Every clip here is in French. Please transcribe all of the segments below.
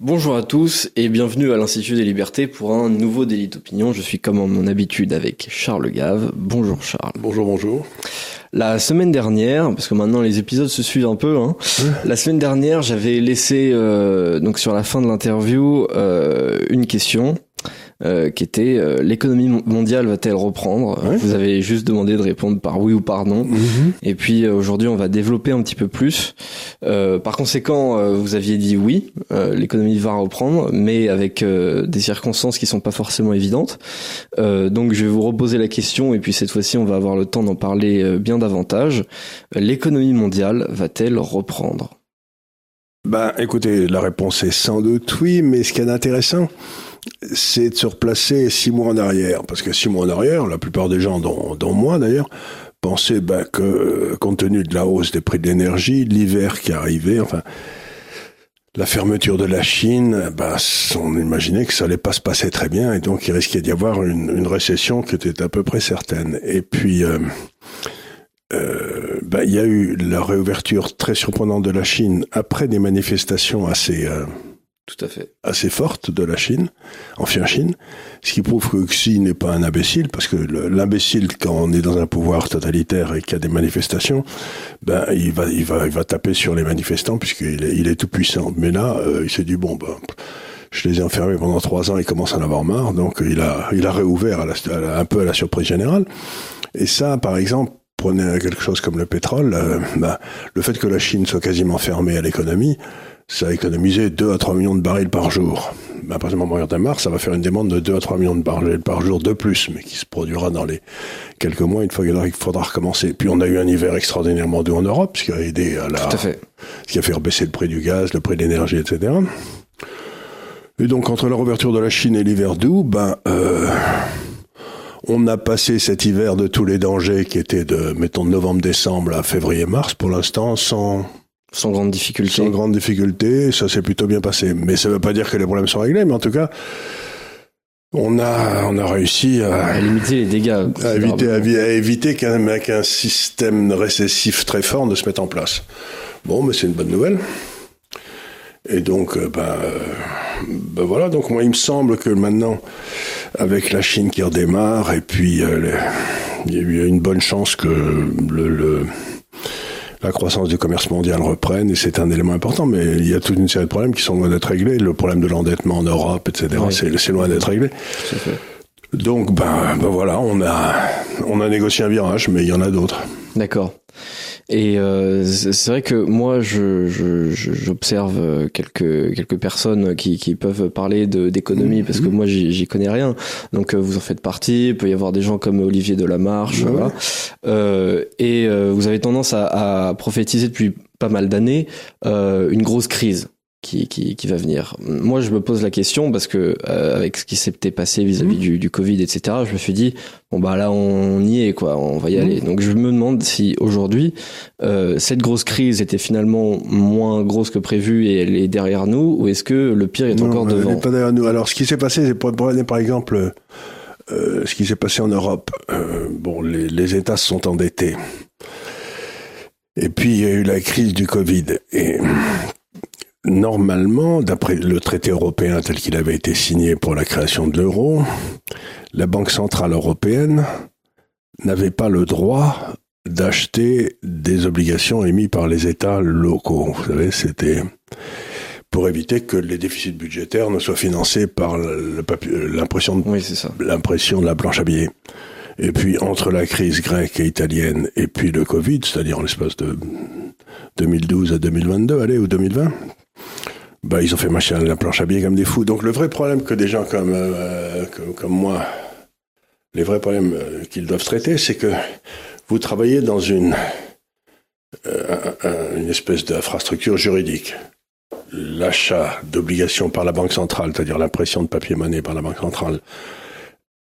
Bonjour à tous et bienvenue à l'Institut des Libertés pour un nouveau délit d'opinion. Je suis comme en mon habitude avec Charles Gave. Bonjour Charles. Bonjour, bonjour. La semaine dernière, parce que maintenant les épisodes se suivent un peu, hein, la semaine dernière j'avais laissé euh, donc sur la fin de l'interview euh, une question euh, qui était euh, l'économie mondiale va-t-elle reprendre? Ouais. Vous avez juste demandé de répondre par oui ou par non. Mhm. Et puis euh, aujourd'hui, on va développer un petit peu plus. Euh, par conséquent, euh, vous aviez dit oui, euh, l'économie va reprendre, mais avec euh, des circonstances qui sont pas forcément évidentes. Euh, donc je vais vous reposer la question et puis cette fois-ci, on va avoir le temps d'en parler euh, bien davantage. L'économie mondiale va-t-elle reprendre? Ben, écoutez, la réponse est sans doute oui, mais ce qui est intéressant, c'est de se replacer six mois en arrière. Parce que six mois en arrière, la plupart des gens, dont, dont moi d'ailleurs, pensaient ben, que, compte tenu de la hausse des prix de l'énergie, l'hiver qui arrivait, enfin, la fermeture de la Chine, ben, on imaginait que ça allait pas se passer très bien et donc il risquait d'y avoir une, une récession qui était à peu près certaine. Et puis, euh, euh, ben, il y a eu la réouverture très surprenante de la Chine après des manifestations assez euh, Tout à fait. assez forte de la Chine, ancien Chine, ce qui prouve que Xi n'est pas un imbécile, parce que le- l'imbécile, quand on est dans un pouvoir totalitaire et qu'il y a des manifestations, ben il va, il va, il va taper sur les manifestants puisqu'il est, il est tout puissant. Mais là, euh, il s'est dit bon, ben, je les ai enfermés pendant trois ans, ils commencent à en avoir marre, donc il a, il a réouvert à un peu à la surprise générale. Et ça, par exemple. Prenez quelque chose comme le pétrole, euh, ben, le fait que la Chine soit quasiment fermée à l'économie, ça a économisé 2 à 3 millions de barils par jour. Mais à partir du moment où on ça va faire une demande de 2 à 3 millions de barils par jour de plus, mais qui se produira dans les quelques mois une fois qu'il faudra- recommencer. Puis on a eu un hiver extraordinairement doux en Europe, ce qui a aidé à la, Tout à fait. ce qui a fait baisser le prix du gaz, le prix de l'énergie, etc. Et donc entre la réouverture de la Chine et l'hiver doux, ben euh, on a passé cet hiver de tous les dangers qui étaient de mettons de novembre-décembre à février-mars pour l'instant sans Sans grande difficulté. sans grande difficulté, ça s'est plutôt bien passé. Mais ça ne veut pas dire que les problèmes sont réglés, mais en tout cas, on a, on a réussi À à, limiter les dégâts. à éviter, à, vi- à éviter qu'un système récessif très fort ne se mette en place. Bon, mais c'est une bonne nouvelle. Et donc, ben, voilà. Donc moi, il me semble que maintenant, avec la Chine qui redémarre, et puis euh, les- il y a eu une bonne chance que le, le- la croissance du commerce mondial reprenne, et c'est un élément important. Mais il y a toute une série de problèmes qui sont loin d'être réglés. Le problème de l'endettement en Europe, etc. Oui. C'est loin d'être réglé. Donc, ben, ben voilà, on a, on a négocié un virage, mais il y en a d'autres. D'accord. Et euh, c'est vrai que moi, je j'observe euh, quelques quelques personnes qui, qui peuvent parler de d'économie parce que moi j'y connais rien. Donc euh, vous en faites partie. Il peut y avoir des gens comme Olivier Delamarche, voilà. Euh, et euh, vous avez tendance à, à prophétiser depuis pas mal d'années euh, une grosse crise. Qui, qui, qui va venir. Moi, je me pose la question parce que euh, avec ce qui s'était passé vis-à-vis Mhm. du, du Covid, etc., je me suis dit bon bah là on y est quoi, on va y Mhm. aller. Donc je me demande si aujourd'hui euh, cette grosse crise était finalement moins grosse que prévu et elle est derrière nous, ou est-ce que le pire est Non, encore elle devant n'est pas derrière nous. Alors, ce qui s'est passé, c'est pour prenez par exemple euh, ce qui s'est passé en Europe. Bon, les, les États se sont endettés. Et puis, il y a eu la crise du Covid. Et normalement, d'après le traité européen tel qu'il avait été signé pour la création de l'euro, la Banque centrale européenne n'avait pas le droit d'acheter des obligations émises par les États locaux. Vous savez, c'était pour éviter que les déficits budgétaires ne soient financés par de Oui, l'impression de la planche à billets. Et puis, entre la crise grecque et italienne et puis le Covid, c'est-à-dire en l'espace de 2012 à 2022, allez, ou 2020, bah, ils ont fait marcher la planche à billets comme des fous. Donc, le vrai problème que des gens comme, euh, comme, comme moi, les vrais problèmes euh, qu'ils doivent traiter, c'est que vous travaillez dans une, euh, un- un- une espèce d'infrastructure juridique. L'achat d'obligations par la Banque centrale, c'est-à-dire l'impression de papier-monnaie par la Banque centrale,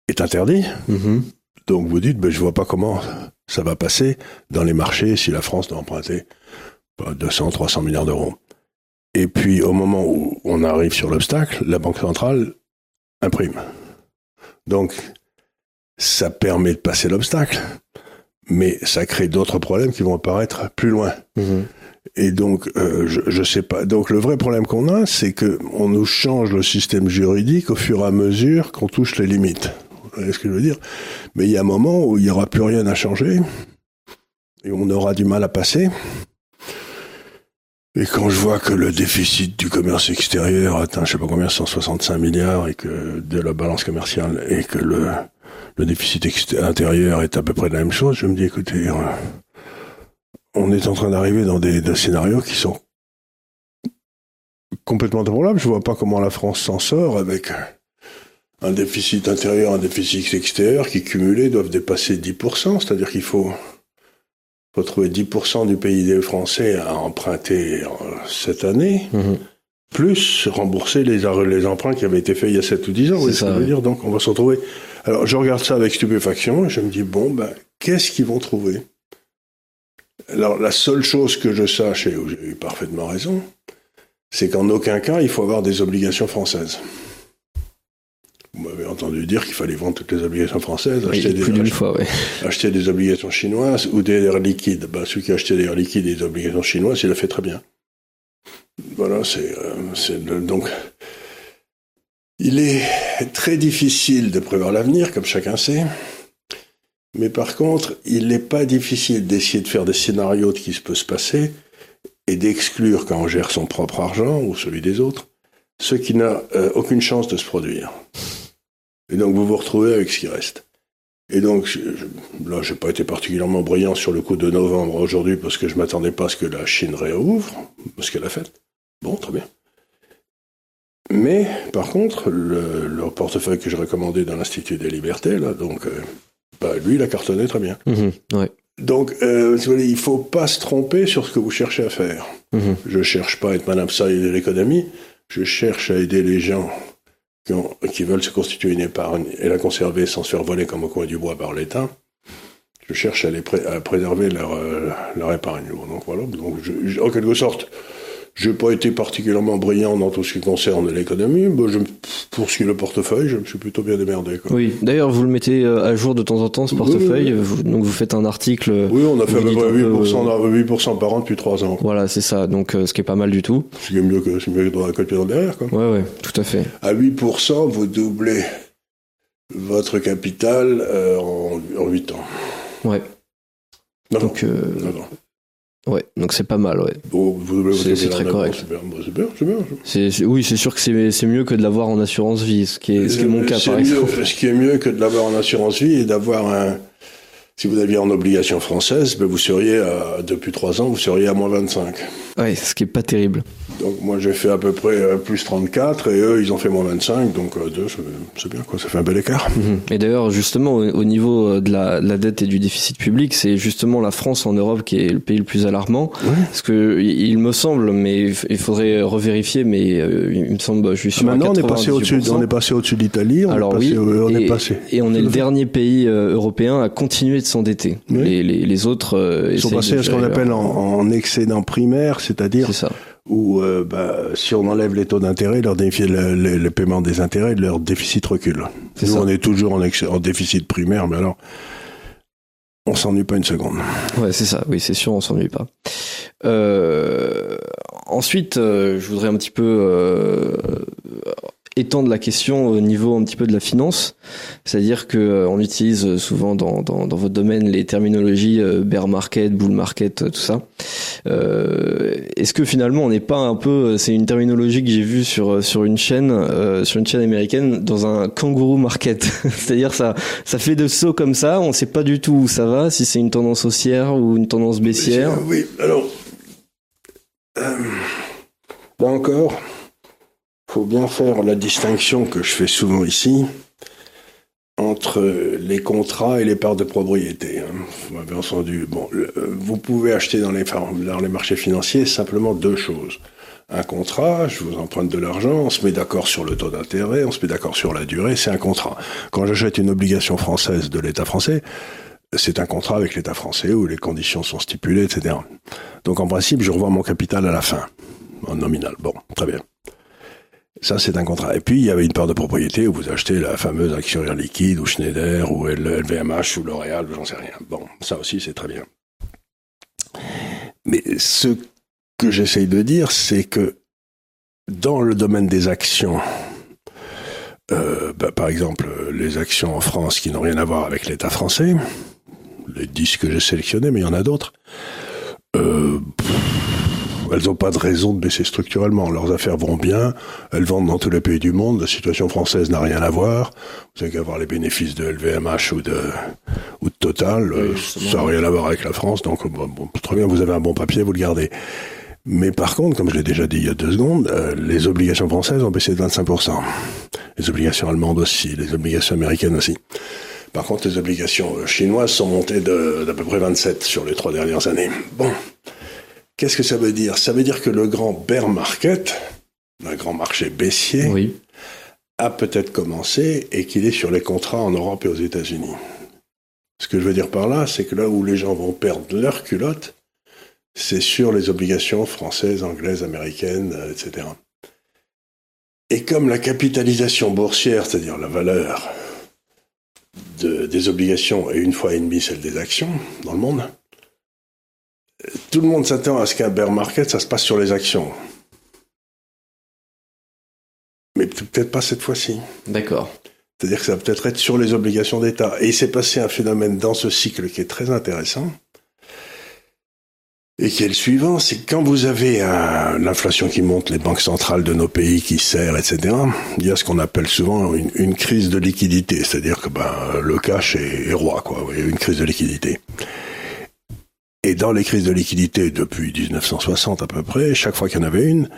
est interdit. Mhm. Donc vous dites, ben, je vois pas comment ça va passer dans les marchés si la France doit emprunter bah, 200, 300 milliards d'euros. Et puis au moment où on arrive sur l'obstacle, la Banque centrale imprime. Donc ça permet de passer l'obstacle, mais ça crée d'autres problèmes qui vont apparaître plus loin. Mhm. Et donc, euh, je, je sais pas. Donc, le vrai problème qu'on a, c'est que on nous change le système juridique au fur et à mesure qu'on touche les limites. Vous voyez ce que je veux dire? Mais il y a un moment où il n'y aura plus rien à changer et on aura du mal à passer. Et quand je vois que le déficit du commerce extérieur atteint, je sais pas combien, 165 milliards, et que de la balance commerciale, et que le, déficit intérieur est à peu près la même chose, je me dis, écoutez, euh, on est en train d'arriver dans des, scénarios qui sont complètement défavorables. Je vois pas comment la France s'en sort avec un déficit intérieur, un déficit extérieur qui cumulés doivent dépasser 10%, c'est-à-dire qu'il faut faut trouver 10% du PIB français à emprunter cette année, mmh. plus rembourser les, les emprunts qui avaient été faits il y a 7 ou 10 ans. Vous ça, veut dire? Donc on va se retrouver. Alors je regarde ça avec stupéfaction et je me dis, bon, ben, qu'est-ce qu'ils vont trouver? Alors la seule chose que je sache, et où j'ai eu parfaitement raison, c'est qu'en aucun cas il faut avoir des obligations françaises. Vous m'avez entendu dire qu'il fallait vendre toutes les obligations françaises, oui, acheter, des, fois, ouais. acheter, des obligations chinoises ou des airs liquides. Ben, celui qui a acheté des airs liquides et des obligations chinoises, il a fait très bien. Voilà, c'est euh, donc. Il est très difficile de prévoir l'avenir, comme chacun sait. Mais par contre, il n'est pas difficile d'essayer de faire des scénarios de ce qui se peut se passer et d'exclure quand on gère son propre argent ou celui des autres, ce qui n'a euh, aucune chance de se produire. Et donc vous vous retrouvez avec ce qui reste. Et donc je, je, là, j'ai pas été particulièrement brillant sur le coup de novembre aujourd'hui parce que je m'attendais pas à ce que la Chine réouvre, ce qu'elle a fait. Bon, très bien. Mais par contre, le, le portefeuille que j'ai recommandé dans l'Institut des Libertés, là, donc, euh, bah, lui, il a cartonné très bien. Mmh, ouais. Donc, euh, il faut pas se tromper sur ce que vous cherchez à faire. Mmh. Je cherche pas à être Madame Saïd de l'économie. Je cherche à aider les gens qui, veulent se constituer une épargne et la conserver sans se faire voler comme au coin du bois par l'État. Je cherche à, préserver leur, euh, épargne. Donc voilà. En quelque sorte, j'ai pas été particulièrement brillant dans tout ce qui concerne l'économie. Bah, je, pour ce qui est le portefeuille, je me suis plutôt bien démerdé. Quoi. Oui, d'ailleurs, vous le mettez euh, à jour de temps en temps, ce portefeuille. Oui, oui. Vous, donc, vous faites un article. Oui, on a fait à peu près 8%, 8 par an depuis 3 ans. Voilà, c'est ça. Donc, euh, ce qui est pas mal du tout. Ce qui est mieux que, c'est mieux que dans la côte dans derrière, quoi. Ouais, ouais, tout à fait. À 8%, vous doublez votre capital euh, en, en 8 ans. Ouais. Non, donc, non, non, non. Ouais, donc c'est pas mal, ouais. Oh, c'est très correct. C'est bien, c'est bien, c'est bien. C'est, oui, c'est sûr que c'est, c'est mieux que de l'avoir en assurance vie, ce qui est, ce qui est mon cas, par mieux, exemple. Ce qui est mieux que de l'avoir en assurance vie et d'avoir un. Si vous aviez en obligation française, ben vous seriez, à, depuis 3 ans, vous seriez à moins 25. Ouais, ce qui est pas terrible. Donc moi j'ai fait à peu près euh, plus 34 et eux ils ont fait moins 25, donc euh, deux, c'est bien quoi, ça fait un bel écart. Et d'ailleurs justement au, au niveau de la, de la, dette et du déficit public, c'est justement la France en Europe qui est le pays le plus alarmant, oui. parce que il me semble, mais il faudrait revérifier, mais euh, il me semble, je suis sûr. Maintenant on est passé au-dessus, on est passé au-dessus de l'Italie, on Alors est passé, oui, on et, est passé. Et on est le dernier pays euh, européen à continuer de s'endetter. Oui. Les, les, les, autres euh, ils sont passés à ce qu'on appelle en, en excédent primaire, c'est-à-dire où euh, bah, si on enlève les taux d'intérêt, leur défi, le, le, le, paiement des intérêts, leur déficit recule. Nous, ça. on est toujours en, en, déficit primaire, mais alors on s'ennuie pas une seconde. Ouais, c'est ça. Oui, c'est sûr, on s'ennuie pas. Euh, ensuite, euh, je voudrais un petit peu euh, étendre la question au niveau un petit peu de la finance, c'est-à-dire que euh, on utilise souvent dans, dans, votre domaine les terminologies euh, bear market, bull market, tout ça. Euh, Est-ce que finalement on n'est pas un peu, c'est une terminologie que j'ai vue sur sur une chaîne euh, sur une chaîne américaine dans un kangourou market, c'est-à-dire ça ça fait de sauts comme ça, on sait pas du tout où ça va, si c'est une tendance haussière ou une tendance baissière. Oui, alors euh, là encore faut bien faire la distinction que je fais souvent ici entre les contrats et les parts de propriété. Hein. Vous m'avez entendu. Bon, vous pouvez acheter dans les, dans les marchés financiers simplement deux choses. Un contrat, je vous emprunte de l'argent, on se met d'accord sur le taux d'intérêt, on se met d'accord sur la durée, c'est un contrat. Quand j'achète une obligation française de l'État français, c'est un contrat avec l'État français où les conditions sont stipulées, etc. Donc en principe, je revois mon capital à la fin, en nominal. Bon, très bien. Ça, c'est un contrat. Et puis, il y avait une part de propriété où vous achetez la fameuse action Liquide, ou Schneider, ou LVMH, ou L'Oréal, j'en sais rien. Bon, ça aussi, c'est très bien. Mais ce que j'essaye de dire, c'est que dans le domaine des actions, euh, bah, par exemple, les actions en France qui n'ont rien à voir avec l'État français, les 10 que j'ai sélectionnés, mais il y en a d'autres, euh, elles n'ont pas de raison de baisser structurellement. Leurs affaires vont bien, elles vendent dans tous les pays du monde, la situation française n'a rien à voir. Vous avez qu'à voir les bénéfices de LVMH ou de, ou de Total, euh, ça n'a rien à voir avec la France, donc bon, très bien, vous avez un bon papier, vous le gardez. Mais par contre, comme je l'ai déjà dit il y a deux secondes, euh, les obligations françaises ont baissé de 25%. Les obligations allemandes aussi, les obligations américaines aussi. Par contre, les obligations chinoises sont montées d'à peu près 27 sur les trois dernières années. Bon, qu'est-ce que ça veut dire? Ça veut dire que le grand bear market, un grand marché baissier, oui. a peut-être commencé et qu'il est sur les contrats en Europe et aux États-Unis. Ce que je veux dire par là, c'est que là où les gens vont perdre leur culotte, c'est sur les obligations françaises, anglaises, américaines, euh, etc. Et comme la capitalisation boursière, c'est-à-dire la valeur des obligations est une fois et demie celle des actions dans le monde, tout le monde s'attend à ce qu'un bear market, ça se passe sur les actions. Mais peut-être pas cette fois-ci. D'accord. C'est-à-dire que ça va peut-être être sur les obligations d'État. Et il s'est passé un phénomène dans ce cycle qui est très intéressant et qui est le suivant, c'est quand vous avez l'inflation qui monte, les banques centrales de nos pays qui serrent, etc., il y a ce qu'on appelle souvent une, crise de liquidité, c'est-à-dire que ben, le cash est, roi, quoi, une crise de liquidité. Et dans les crises de liquidité depuis 1960 à peu près, chaque fois qu'il y en avait une,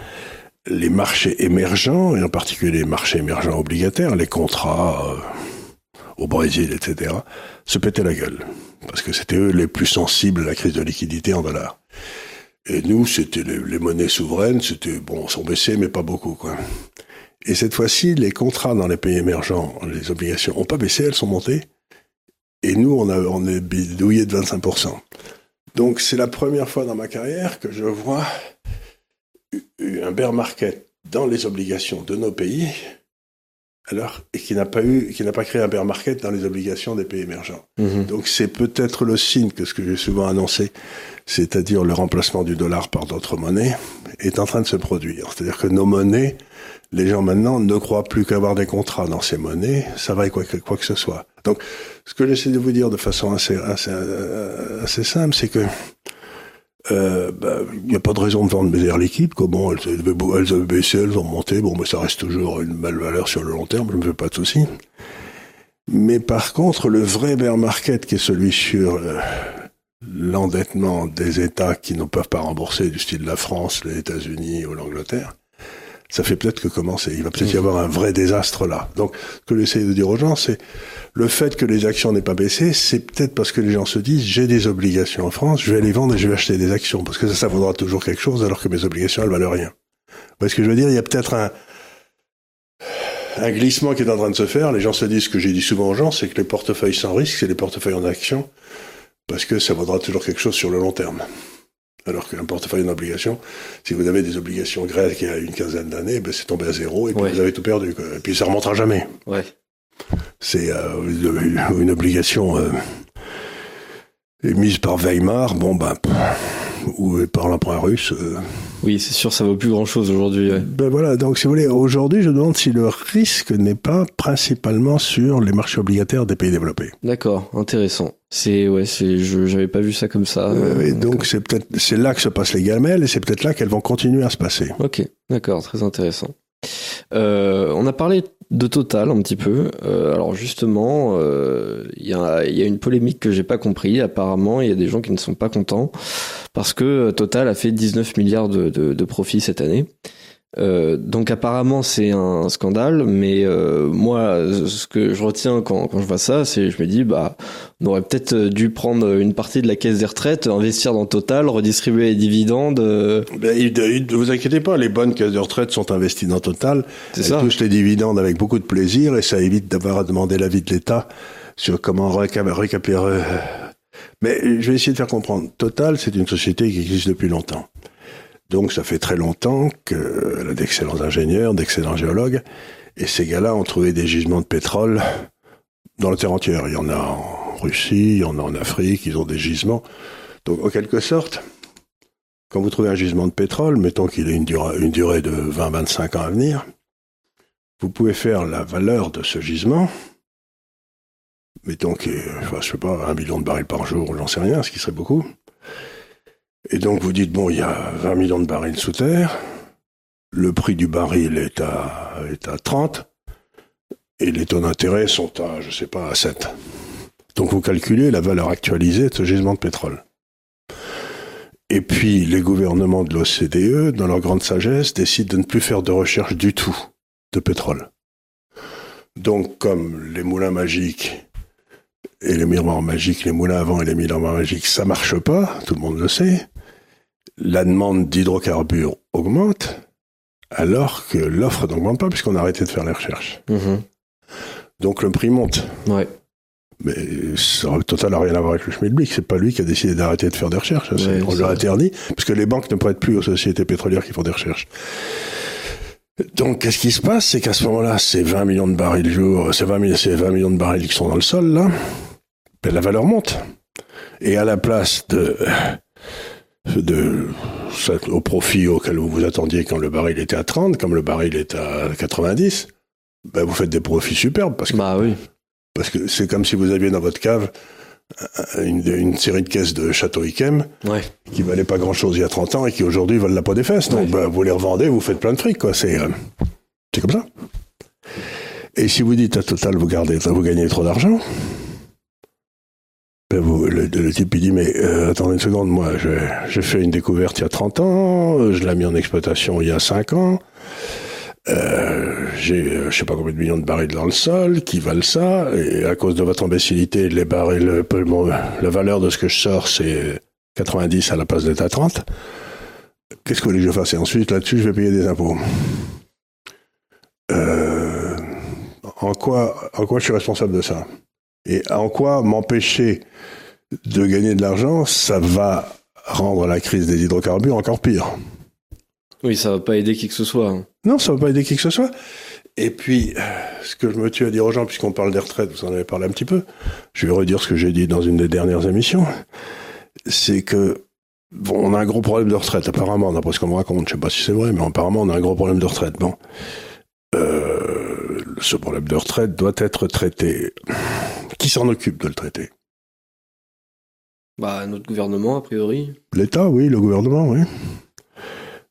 les marchés émergents, et en particulier les marchés émergents obligataires, les contrats euh, au Brésil, etc., se pétaient la gueule. Parce que c'était eux les plus sensibles à la crise de liquidité en dollars. Et nous, c'était les, monnaies souveraines, c'était, bon, sont baissées, mais pas beaucoup, quoi. Et cette fois-ci, les contrats dans les pays émergents, les obligations, ont pas baissé, elles sont montées. Et nous, on, a, on est bidouillé de 25%. Donc, c'est la première fois dans ma carrière que je vois un bear market dans les obligations de nos pays, alors, et qui n'a pas eu, qui n'a pas créé un bear market dans les obligations des pays émergents. Mhm. Donc, c'est peut-être le signe que ce que j'ai souvent annoncé, c'est-à-dire le remplacement du dollar par d'autres monnaies, est en train de se produire. C'est-à-dire que nos monnaies, les gens maintenant ne croient plus qu'avoir des contrats dans ces monnaies, ça va quoi que, quoi que ce soit. Donc, ce que j'essaie de vous dire de façon assez, assez, euh, assez simple, c'est que euh, il n'y a pas de raison de vendre mes airs liquides. Comment elles, elles avaient baissé, elles ont monté. Bon, mais ça reste toujours une belle valeur sur le long terme. Je ne me fais pas de soucis. Mais par contre, le vrai bear market, qui est celui sur euh, l'endettement des États qui ne peuvent pas rembourser, du style la France, les États-Unis ou l'Angleterre, ça fait peut-être que commencer. Il va peut-être y avoir un vrai désastre là. Donc, ce que j'essaie de dire aux gens, c'est le fait que les actions n'aient pas baissé, c'est peut-être parce que les gens se disent j'ai des obligations en France, je vais les vendre et je vais acheter des actions parce que ça, ça vaudra toujours quelque chose alors que mes obligations elles valent rien. Vous ce que je veux dire? Il y a peut-être un un glissement qui est en train de se faire. Les gens se disent ce que j'ai dit souvent aux gens, c'est que les portefeuilles sans risque, c'est les portefeuilles en actions parce que ça vaudra toujours quelque chose sur le long terme. Alors qu'un portefeuille en obligation, si vous avez des obligations grecques il y a une quinzaine d'années, ben c'est tombé à zéro et puis vous avez tout perdu. Et puis ça remontera jamais. Ouais. C'est euh, une, obligation euh, émise par Weimar, bon ben, ou par l'emprunt russe. Euh, oui, c'est sûr, ça vaut plus grand chose aujourd'hui. Ben voilà, donc si vous voulez, aujourd'hui, je demande si le risque n'est pas principalement sur les marchés obligataires des pays développés. D'accord, intéressant. C'est ouais, c'est je j'avais pas vu ça comme ça. Euh, donc c'est peut-être c'est là que se passent les gamelles et c'est peut-être là qu'elles vont continuer à se passer. Ok, d'accord, très intéressant. Euh, on a parlé de Total un petit peu. Euh, alors justement, euh, il y, a, y, a, une polémique que j'ai pas compris. Apparemment, il y a des gens qui ne sont pas contents parce que Total a fait 19 milliards de, de, de profits cette année. Euh, donc apparemment c'est un scandale, mais euh, moi ce que je retiens quand, quand je vois ça, c'est je me dis bah on aurait peut-être dû prendre une partie de la caisse des retraites, investir dans Total, redistribuer les dividendes. Euh. Ben, ne vous inquiétez pas, les bonnes caisses de retraite sont investies dans Total. Elles ça. touchent les dividendes avec beaucoup de plaisir et ça évite d'avoir à demander l'avis de l'État sur comment récupérer. Mais je vais essayer de faire comprendre. Total, c'est une société qui existe depuis longtemps. Donc ça fait très longtemps qu'elle a d'excellents ingénieurs, d'excellents géologues, et ces gars-là ont trouvé des gisements de pétrole dans la terre entière. Il y en a en Russie, il y en a en Afrique, ils ont des gisements. Donc en quelque sorte, quand vous trouvez un gisement de pétrole, mettons qu'il ait une durée, de 20-25 ans à venir, vous pouvez faire la valeur de ce gisement, mettons qu'il enfin, je sais pas, un million de barils par jour, j'en sais rien, ce qui serait beaucoup. Et donc vous dites, bon, il y a 20 millions de barils sous terre, le prix du baril est à, est à 30, et les taux d'intérêt sont à, je sais pas, à 7. Donc vous calculez la valeur actualisée de ce gisement de pétrole. Et puis les gouvernements de l'OCDE, dans leur grande sagesse, décident de ne plus faire de recherche du tout de pétrole. Donc comme les moulins magiques et les miroirs magiques, les moulins avant et les miroirs magiques, ça marche pas, tout le monde le sait. La demande d'hydrocarbures augmente, alors que l'offre n'augmente pas puisqu'on a arrêté de faire les recherches. Mhm. Donc le prix monte. Ouais. Mais ça Total n'a rien à voir avec le Schmidblick. C'est pas lui qui a décidé d'arrêter de faire des recherches. C'est- Ouais, on c'est lui a vrai. interdit parce que les banques ne prêtent plus aux sociétés pétrolières qui font des recherches. Donc, qu'est-ce qui se passe? C'est qu'à ce moment-là, c'est 20 millions de barils jour, c'est 20, mi- c'est 20 millions de barils qui sont dans le sol, là. Ben, la valeur monte. Et à la place de, de, au profit auquel vous vous attendiez quand le baril était à 30, comme le baril est à 90, ben, vous faites des profits superbes parce que Bah oui. parce que c'est comme si vous aviez dans votre cave une, une série de caisses de Château Yquem Ouais. qui valaient pas grand chose il y a 30 ans et qui aujourd'hui valent la peau des fesses. Donc, Ouais. bah, vous les revendez, vous faites plein de fric, quoi. C'est, euh, c'est comme ça. Et si vous dites à Total, vous gardez, vous gagnez trop d'argent, ben vous, le, type dit, mais euh, attendez une seconde, moi, j'ai fait une découverte il y a 30 ans, euh, je l'ai mis en exploitation il y a 5 ans, euh, j'ai, je sais pas combien de millions de barils dans le sol qui valent ça, et à cause de votre imbécilité, les barils, bon, la valeur de ce que je sors, c'est 90 à la place d'être à 30. Qu'est-ce que vous voulez que je fasse? Et ensuite, là-dessus, je vais payer des impôts. En, quoi, en quoi je suis responsable de ça? Et en quoi m'empêcher de gagner de l'argent, ça va rendre la crise des hydrocarbures encore pire Oui, ça va pas aider qui que ce soit. hein. Non, ça ne va pas aider qui que ce soit. Et puis, ce que je me tue à dire aux gens, puisqu'on parle des retraites, vous en avez parlé un petit peu, je vais redire ce que j'ai dit dans une des dernières émissions, c'est que, bon, on a un gros problème de retraite, apparemment, d'après ce qu'on me raconte. Je sais pas si c'est vrai, mais apparemment, on a un gros problème de retraite. Bon. Euh, ce problème de retraite doit être traité. Qui s'en occupe de le traiter? Bah notre gouvernement, a priori. L'État, oui, le gouvernement, oui.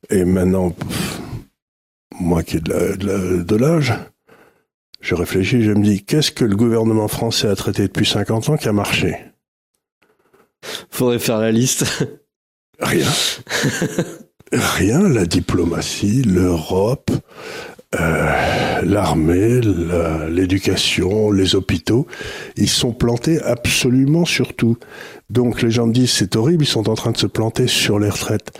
Et maintenant, pff, moi qui ai de l'âge, je réfléchis, je me dis, qu'est-ce que le gouvernement français a traité depuis 50 ans qui a marché? Faudrait faire la liste. Rien. Rien, la diplomatie, l'Europe, euh, l'armée, la- l'éducation, les hôpitaux, ils sont plantés absolument sur tout. Donc les gens me disent c'est horrible, ils sont en train de se planter sur les retraites.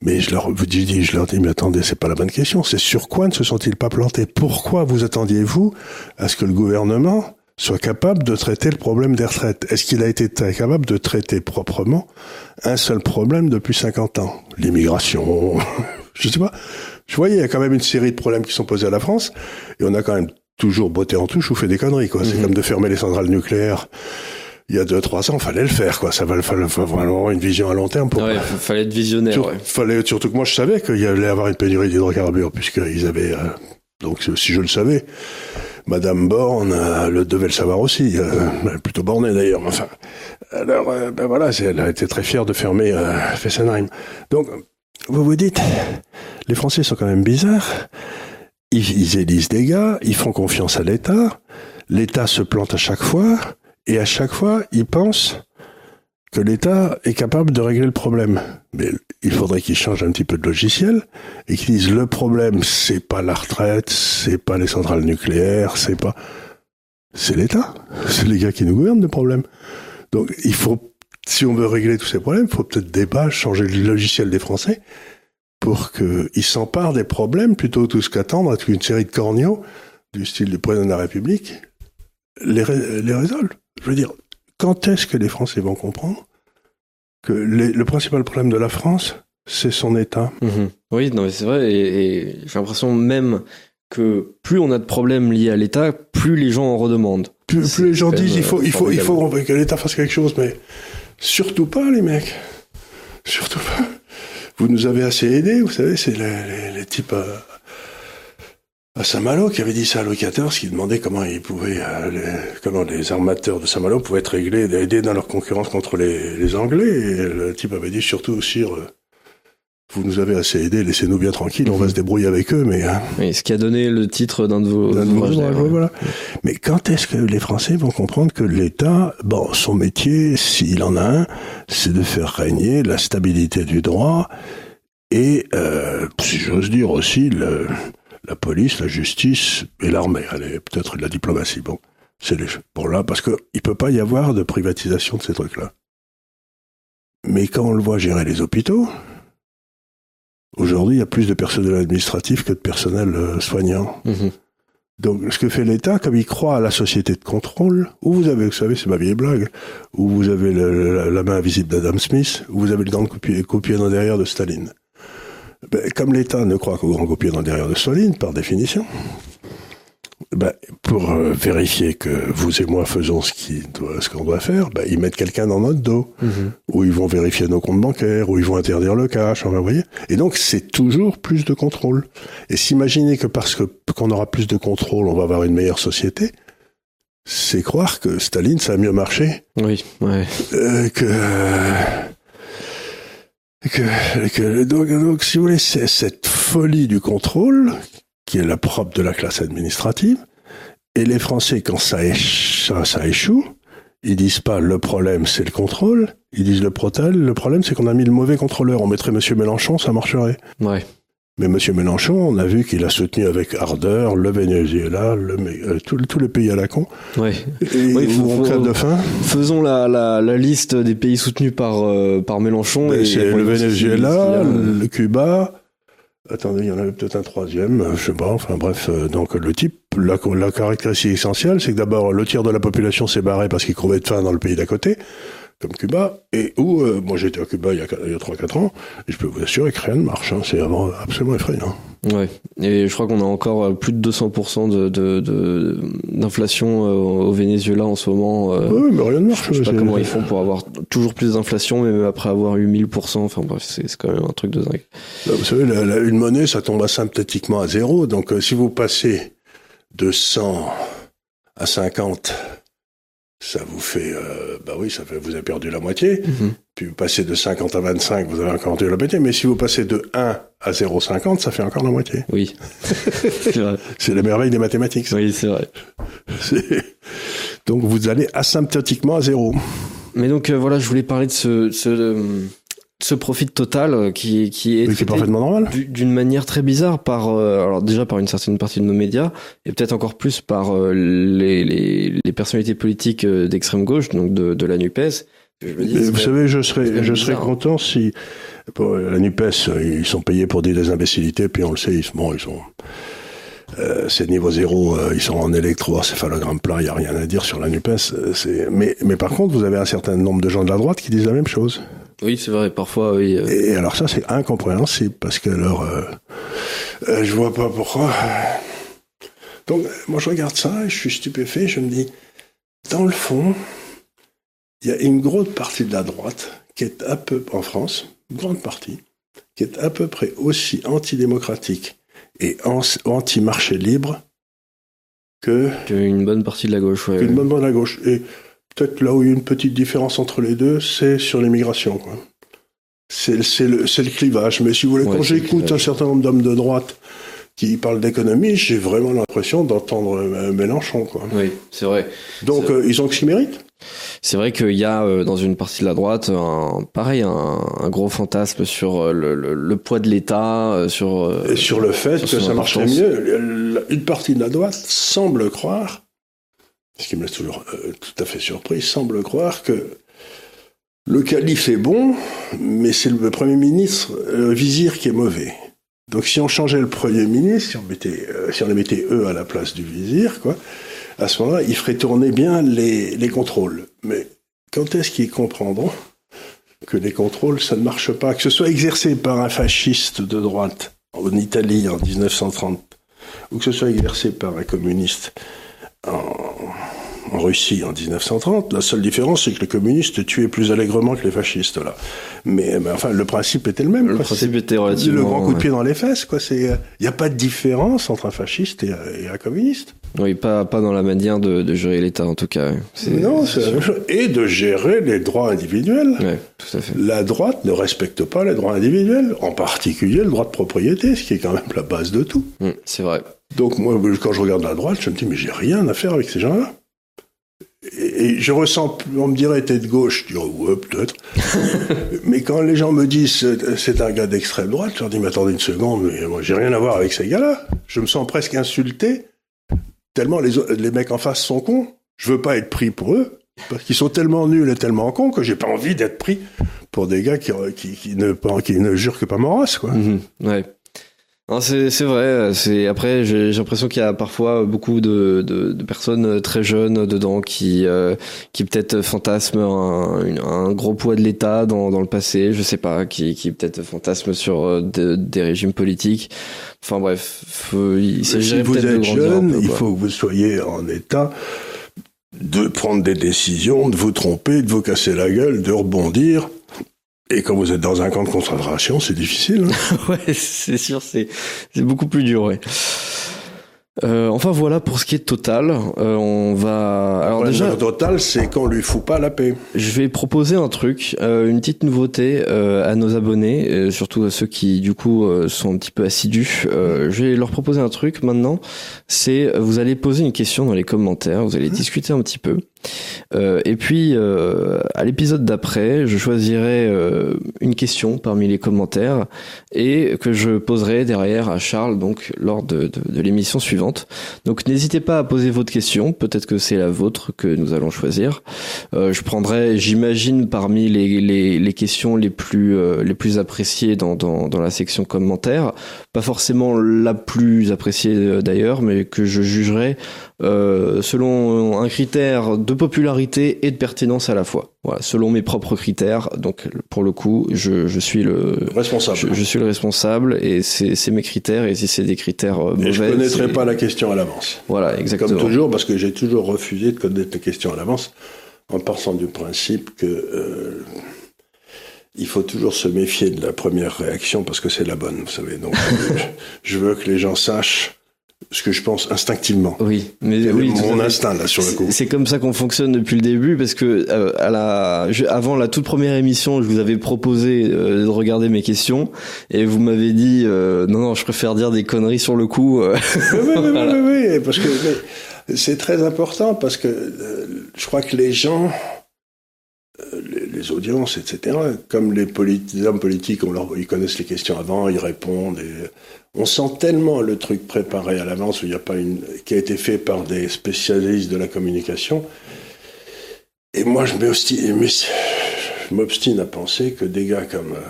Mais je leur, dis, je leur dis, mais attendez, c'est pas la bonne question. C'est sur quoi ne se sont-ils pas plantés? Pourquoi vous attendiez-vous à ce que le gouvernement soit capable de traiter le problème des retraites? Est-ce qu'il a été capable de traiter proprement un seul problème depuis 50 ans? L'immigration, je sais pas. Je voyais, il y a quand même une série de problèmes qui sont posés à la France, et on a quand même toujours botté en touche ou fait des conneries, quoi. C'est Mhm. comme de fermer les centrales nucléaires. Il y a deux, trois ans, fallait le faire, quoi. Ça va, fallait vraiment avoir une vision à long terme pour Ouais, fa- fallait être visionnaire. Sur- ouais. fallait, surtout que moi, je savais qu'il y allait avoir une pénurie d'hydrocarbures, puisqu'ils avaient... euh, donc, si je le savais, Madame Borne euh, le devait le savoir aussi. euh, plutôt bornée, d'ailleurs. Enfin, alors, euh, ben voilà, elle a été très fière de fermer euh, Fessenheim. Donc, vous vous dites, les Français sont quand même bizarres. Ils, élisent des gars, ils font confiance à l'État. L'État se plante à chaque fois, et à chaque fois, ils pensent que l'État est capable de régler le problème. Mais il faudrait qu'ils changent un petit peu de logiciel et qu'ils disent le problème, c'est pas la retraite, c'est pas les centrales nucléaires, c'est pas. C'est l'État. C'est les gars qui nous gouvernent le problème. Donc il faut, si on veut régler tous ces problèmes, il faut peut-être débat, changer le logiciel des Français pour qu'ils s'emparent des problèmes plutôt que tout ce qu'attendre à toute une série de corneaux du style du président de la République les, ré- les résolvent. Je veux dire, quand est-ce que les Français vont comprendre que les- le principal problème de la France, c'est son État? Mhm. Oui, non, mais c'est vrai. Et, et j'ai l'impression même que plus on a de problèmes liés à l'État, plus les gens en redemandent. plus, les gens disent il faut, il faut, il faut que l'État fasse quelque chose, mais surtout pas les mecs, surtout pas. vous nous avez assez aidés, vous savez, c'est les, les, types à, à Saint-Malo qui avait dit ça à Louis XIV, qui demandait comment ils pouvaient, les, comment les armateurs de Saint-Malo pouvaient être réglés, aider dans leur concurrence contre les, les Anglais. Et le type avait dit surtout sur vous nous avez assez aidé, laissez-nous bien tranquilles, on va se débrouiller avec eux, mais... Hein. Oui, ce qui a donné le titre d'un de vos... voilà. Mais quand est-ce que les Français vont comprendre que l'État, bon, son métier, s'il en a un, c'est de faire régner la stabilité du droit et, euh, si j'ose dire aussi, le, la police, la justice et l'armée, allez, peut-être la diplomatie, bon. C'est les... Bon là, parce que il peut pas y avoir de privatisation de ces trucs-là. Mais quand on le voit gérer les hôpitaux, Aujourd'hui, il y a plus de personnel administratif que de personnel euh, soignant. Mhm. Donc, ce que fait l'État, comme il croit à la société de contrôle, où vous avez, vous savez, c'est ma vieille blague, où vous avez la, main invisible d'Adam Smith, où vous avez le grand copier, dans derrière de Staline. Ben, comme l'État ne croit qu'au grand copier dans derrière de Staline, par définition, ben, pour euh, vérifier que vous et moi faisons ce qu'on ce qu'on doit faire, ben, ils mettent quelqu'un dans notre dos, mhm. ou ils vont vérifier nos comptes bancaires, ou ils vont interdire le cash, vous voyez. Et donc c'est toujours plus de contrôle. Et s'imaginer que parce que qu'on aura plus de contrôle, on va avoir une meilleure société, c'est croire que Staline ça a mieux marché. Oui, ouais. Euh, que, que, que donc, donc si vous voulez, c'est cette folie du contrôle qui est la propre de la classe administrative. Et les Français, quand ça, échoue, ça échoue, ils disent pas le problème c'est le contrôle, ils disent le, le problème c'est qu'on a mis le mauvais contrôleur. On mettrait Monsieur Mélenchon, ça marcherait. Ouais. Mais Monsieur Mélenchon, on a vu qu'il a soutenu avec ardeur le Venezuela, le, euh, tous les pays à la con. Ouais. Et oui, on de faim. Faisons la, la, la, liste des pays soutenus par euh, par Mélenchon. Ben, et le Venezuela, le Cuba, Attendez, il y en avait peut-être un troisième, je sais pas, enfin bref, euh, donc le type, la, la caractéristique essentielle, c'est que d'abord le tiers de la population s'est barré parce qu'il crevait de faim dans le pays d'à côté, comme Cuba, et où, euh, moi j'étais à Cuba il y a, a 3-4 ans, et je peux vous assurer que rien ne marche, hein, c'est absolument effrayant. Ouais, et je crois qu'on a encore euh, plus de 200% de, de, d'inflation euh, au Venezuela en ce moment. oui, mais rien ne marche. Je sais pas comment ils font pour avoir toujours plus d'inflation, même après avoir eu 1000%, enfin bref, c'est, c'est quand même un truc de dingue. vous savez, une monnaie, ça tombe asymptotiquement à zéro, donc si vous passez de 100 à 50 ça vous fait, euh, bah oui, ça fait, vous avez perdu la moitié. Mhm. Puis vous passez de 50 à 25, vous avez encore perdu la moitié. Mais si vous passez de 1 à 0,50, ça fait encore la moitié. Oui. c'est la merveille des mathématiques. Oui, c'est vrai. Donc vous allez asymptotiquement à zéro. Mais donc euh, voilà, je voulais parler de ce, ce, euh, ce profit total euh, qui, qui est, parfaitement normal d'une manière très bizarre par euh, alors déjà par une certaine partie de nos médias et peut-être encore plus par euh, les, les, les, personnalités politiques d'extrême gauche donc de, de la Nupes. vous savez, je serais je serais content si la Nupes ils sont payés pour dire des imbécilités puis on le sait ils bon ils sont euh, c'est niveau zéro, ils sont en électroencéphalogramme plat, il n'y a rien à dire sur la NUPES. mais, mais par contre, vous avez un certain nombre de gens de la droite qui disent la même chose. Oui, c'est vrai, parfois, oui. Euh. Et alors ça, c'est incompréhensible, parce que alors, euh, euh, je vois pas pourquoi. Donc, moi, je regarde ça, et je suis stupéfait, je me dis, dans le fond, il y a une grosse partie de la droite qui est à peu, en France, une grande partie, qui est à peu près aussi antidémocratique et anti-marché libre que... Une bonne partie de la gauche, ouais. Une bonne partie de la gauche. Et peut-être là où il y a une petite différence entre les deux, c'est sur l'immigration. C'est le, le, clivage. Mais si vous voulez, quand j'écoute un certain nombre d'hommes de droite qui parlent d'économie, j'ai vraiment l'impression d'entendre euh, Mélenchon. Quoi. Oui, c'est vrai. Donc euh, ils ont ce qu'ils méritent. C'est vrai qu'il y a euh, dans une partie de la droite un pareil un, gros fantasme sur le, poids de l'État, sur et sur le fait que ça marcherait mieux. Une partie de la droite semble croire ce qui me laisse toujours euh, tout à fait surpris, semble croire que le calife est bon, mais c'est le Premier ministre, le vizir, qui est mauvais. Donc si on changeait le Premier ministre, si on, mettait, euh, les mettait eux à la place du vizir, quoi, à ce moment-là, il ferait tourner bien les contrôles. Mais quand est-ce qu'ils comprendront que les contrôles, ça ne marche pas, que ce soit exercé par un fasciste de droite en Italie en 1930, ou que ce soit exercé par un communiste en, en Russie en 1930. La seule différence, c'est que les communistes tuaient plus allègrement que les fascistes, là. Mais, enfin, le principe était le même. Le principe était relativement... Le grand coup de pied dans les fesses, quoi. C'est, il n'y a pas de différence entre un fasciste et, un communiste. Oui, pas, pas dans la manière de, de gérer l'État, en tout cas. Non. Et de gérer les droits individuels. Oui, tout à fait. La droite ne respecte pas les droits individuels, en particulier le droit de propriété, ce qui est quand même la base de tout. Mmh, c'est vrai. Donc moi, quand je regarde la droite, je me dis, mais j'ai rien à faire avec ces gens-là. Et, je ressens, on me dirait, t'es de gauche. Je dis, ouais, peut-être. mais quand les gens me disent, c'est un gars d'extrême droite, je leur dis, mais attendez une seconde, mais moi, j'ai rien à voir avec ces gars-là. Je me sens presque insulté, tellement les, les mecs en face sont cons. Je veux pas être pris pour eux, parce qu'ils sont tellement nuls et tellement cons que j'ai pas envie d'être pris pour des gars qui, qui, ne, qui ne jurent que pas race, quoi. Mhm. ouais. C'est, c'est vrai. C'est après j'ai, l'impression qu'il y a parfois beaucoup de, de, de, personnes très jeunes dedans qui euh, qui peut-être fantasment un, un, gros poids de l'État dans, dans le passé. Je sais pas. Qui, qui peut-être fantasment sur euh, des régimes politiques. Enfin bref, faut, il s'agit si vous êtes jeune, il faut que vous soyez en état de prendre des décisions, de vous tromper, de vous casser la gueule, de rebondir et quand vous êtes dans un camp de concentration, c'est difficile. Hein ouais, c'est sûr, c'est beaucoup plus dur. Ouais. Euh, enfin voilà pour ce qui est Total. Euh, on va. Alors déjà, Total, c'est qu'on lui fout pas la paix. Je vais proposer un truc, euh, une petite nouveauté euh, à nos abonnés, euh, surtout à ceux qui du coup sont un petit peu assidus. je vais leur proposer un truc maintenant. C'est vous allez poser une question dans les commentaires, vous allez mmh. discuter un petit peu. Euh, et puis, euh, à l'épisode d'après, je choisirai euh, une question parmi les commentaires et que je poserai derrière à Charles, donc lors de, de, de l'émission suivante. Donc, n'hésitez pas à poser votre question. Peut-être que c'est la vôtre que nous allons choisir. je prendrai, j'imagine, parmi les, les, les, questions les plus les plus appréciées dans, dans, dans la section commentaires. Pas forcément la plus appréciée d'ailleurs, mais que je jugerai euh, selon un critère de popularité et de pertinence à la fois. Voilà, selon mes propres critères. Donc pour le coup, je, je suis le responsable. Je, suis le responsable et c'est mes critères. Et si c'est des critères euh, mauvais, et je connaîtrai pas la question à l'avance. Voilà, exactement. Comme toujours, parce que j'ai toujours refusé de connaître la question à l'avance, en partant du principe que euh, il faut toujours se méfier de la première réaction parce que c'est la bonne, vous savez. Donc, je veux que les gens sachent ce que je pense instinctivement. Oui, mais oui, mon instinct là sur le coup. C'est comme ça qu'on fonctionne depuis le début parce que euh, à la avant la toute première émission, je vous avais proposé euh, de regarder mes questions et vous m'avez dit euh, non non, je préfère dire des conneries sur le coup. oui, oui, oui, oui, oui, parce que c'est très important parce que je crois que les gens les, audiences, etc. Comme les, les hommes politiques, on leur, ils connaissent les questions avant, ils répondent. Et, on sent tellement le truc préparé à l'avance, où il n'y a pas une, qui a été fait par des spécialistes de la communication. Et moi, je m'obstine à penser que des gars comme euh,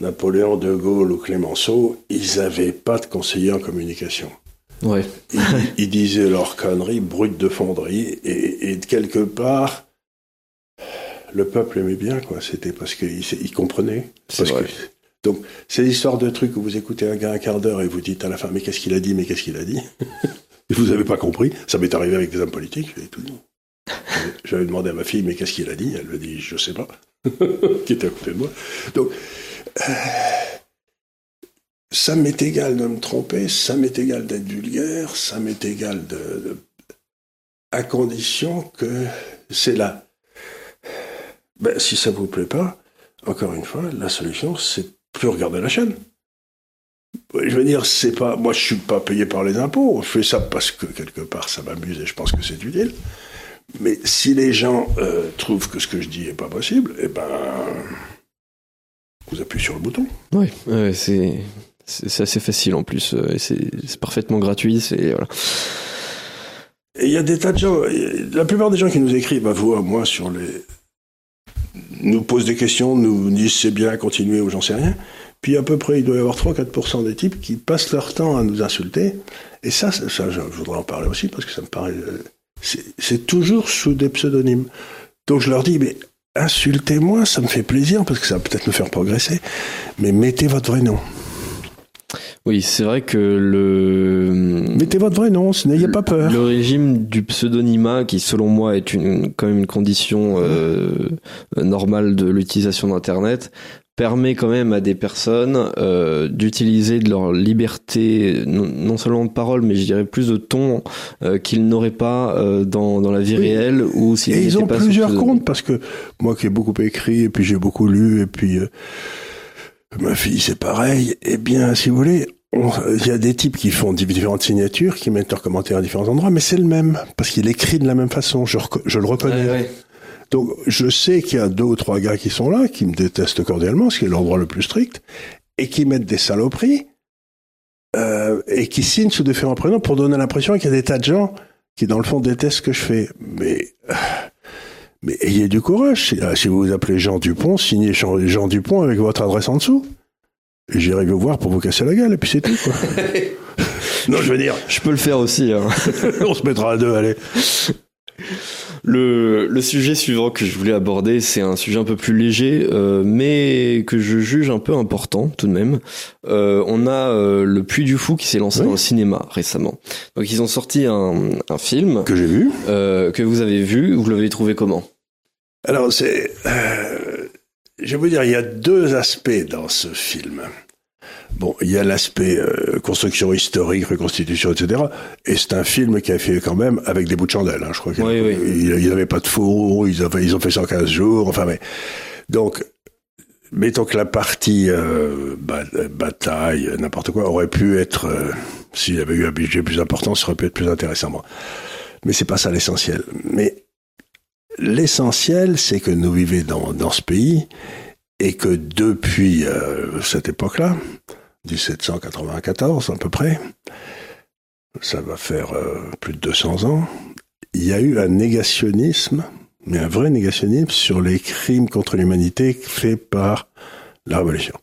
Napoléon, De Gaulle ou Clémenceau, ils n'avaient pas de conseiller en communication. Ouais. ils, disaient leurs conneries brutes de fonderie et, et, quelque part, le peuple aimait bien, quoi. C'était parce qu'il comprenait. Parce vrai. Donc, c'est l'histoire de trucs où vous écoutez un gars un quart d'heure et vous dites à la fin, mais qu'est-ce qu'il a dit, mais qu'est-ce qu'il a dit? Et vous n'avez pas compris. Ça m'est arrivé avec des hommes politiques. Tout. J'avais demandé à ma fille, mais qu'est-ce qu'il a dit? Elle me dit, je sais pas. Qui était à côté de moi. Donc, euh, ça m'est égal de me tromper, ça m'est égal d'être vulgaire, ça m'est égal de, à condition que c'est là. Ben, si ça vous plaît pas, encore une fois, la solution, c'est plus regarder la chaîne. Je veux dire, c'est pas, moi je suis pas payé par les impôts, je fais ça parce que quelque part ça m'amuse et je pense que c'est utile. Mais si les gens euh, trouvent que ce que je dis est pas possible, eh ben, vous appuyez sur le bouton. Oui, c'est c'est assez facile en plus, euh, c'est parfaitement gratuit, c'est voilà. Et il y a des tas de gens, la plupart des gens qui nous écrivent à vous, à moi, sur les, nous posent des questions, nous disent c'est bien, continuer ou j'en sais rien. Puis à peu près, il doit y avoir 3-4% des types qui passent leur temps à nous insulter. Et ça, ça, je voudrais en parler aussi parce que ça me paraît... Euh, c'est toujours sous des pseudonymes. Donc je leur dis, mais insultez-moi, ça me fait plaisir parce que ça va peut-être me faire progresser. Mais mettez votre vrai nom. Oui, c'est vrai que le. Mettez votre vrai nom, n'ayez pas peur. Le régime du pseudonymat, qui selon moi est une, quand même une condition euh, normale de l'utilisation d'Internet, permet quand même à des personnes euh, d'utiliser de leur liberté, non, seulement de parole, mais je dirais plus de ton euh, qu'ils n'auraient pas euh, dans, dans la vie réelle ou s'ils Et ils ont plusieurs comptes parce que moi qui ai beaucoup écrit et puis j'ai beaucoup lu et puis ma fille c'est pareil. Eh bien, si vous voulez, il y a des types qui font différentes signatures, qui mettent leurs commentaires à différents endroits, mais c'est le même parce qu'il écrit de la même façon. Je, je le reconnais. Donc je sais qu'il y a deux ou trois gars qui sont là, qui me détestent cordialement, ce qui est l'endroit le plus strict, et qui mettent des saloperies, euh, et qui signent sous différents prénoms pour donner l'impression qu'il y a des tas de gens qui, dans le fond, détestent ce que je fais. Mais, mais ayez du courage. Si, si vous vous appelez Jean Dupont, signez Jean Dupont avec votre adresse en dessous. Et j'irai vous voir pour vous casser la gueule, et puis c'est tout, quoi. non, je veux dire. Je peux le faire aussi, hein. On se mettra à deux, allez. Le, le, sujet suivant que je voulais aborder, c'est un sujet un peu plus léger, euh, mais que je juge un peu important tout de même. Euh, on a euh, le Puy du Fou qui s'est lancé dans le cinéma récemment. Donc ils ont sorti un, un film que j'ai vu, euh, que vous avez vu. Vous l'avez trouvé comment? Alors c'est, je vais vous dire, il y a deux aspects dans ce film. Bon, il y a l'aspect euh, construction historique, reconstitution, etc. Et c'est un film qui a fait quand même avec des bouts de chandelle. Hein, je crois qu'ils n'avaient pas de four, ils, avaient, ils ont fait 115 jours. Enfin, mais donc, mettons que la partie euh, bataille, n'importe quoi, aurait pu être, euh, s'il y avait eu un budget plus important, ça aurait pu être plus intéressant. Moi. Mais c'est pas ça l'essentiel. Mais l'essentiel, c'est que nous vivons dans, dans ce pays et que depuis cette époque-là, 1794 à peu près, ça va faire euh, plus de 200 ans, il y a eu un négationnisme, mais un vrai négationnisme sur les crimes contre l'humanité faits par la Révolution.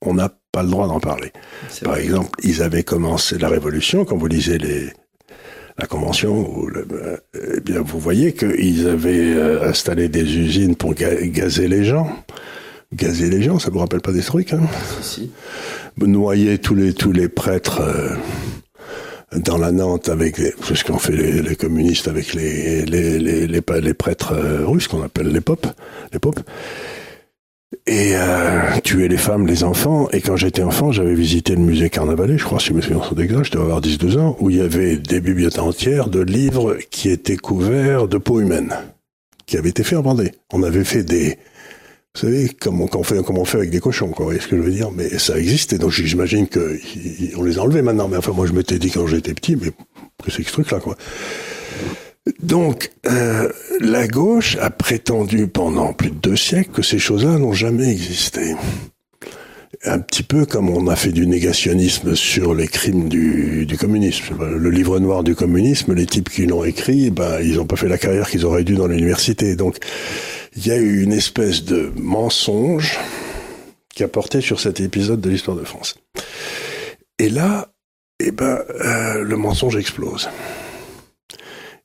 On n'a pas le droit d'en parler. Par exemple, ils avaient commencé la Révolution, quand vous lisez les, la Convention, euh, eh bien, vous voyez qu'ils avaient euh, installé des usines pour gazer les gens. Gazer les gens, ça vous rappelle pas des trucs hein? Si noyer tous les tous les prêtres euh, dans la Nantes avec c'est ce qu'ont fait les, communistes avec les les, les, les, les prêtres euh, russes qu'on appelle les popes les popes et euh, tuer les femmes, les enfants. Et quand j'étais enfant, j'avais visité le musée Carnavalet, je crois, si je me souviens exact, je devais avoir 10-12 ans, où il y avait des bibliothèques entières de livres qui étaient couverts de peau humaine, qui avaient été faits en Vendée. On avait fait des, vous savez, comme on, fait, avec des cochons, quoi. Vous voyez ce que je veux dire? Mais ça existait, donc j'imagine qu'on les a enlevés maintenant. Mais enfin, moi, je m'étais dit quand j'étais petit, mais que c'est ce truc-là, quoi. Donc, euh, la gauche a prétendu pendant plus de deux siècles que ces choses-là n'ont jamais existé. Un petit peu comme on a fait du négationnisme sur les crimes du, communisme. Le livre noir du communisme, les types qui l'ont écrit, ben, ils n'ont pas fait la carrière qu'ils auraient dû dans l'université. Donc, il y a eu une espèce de mensonge qui a porté sur cet épisode de l'histoire de France. Et là, eh ben, euh, le mensonge explose.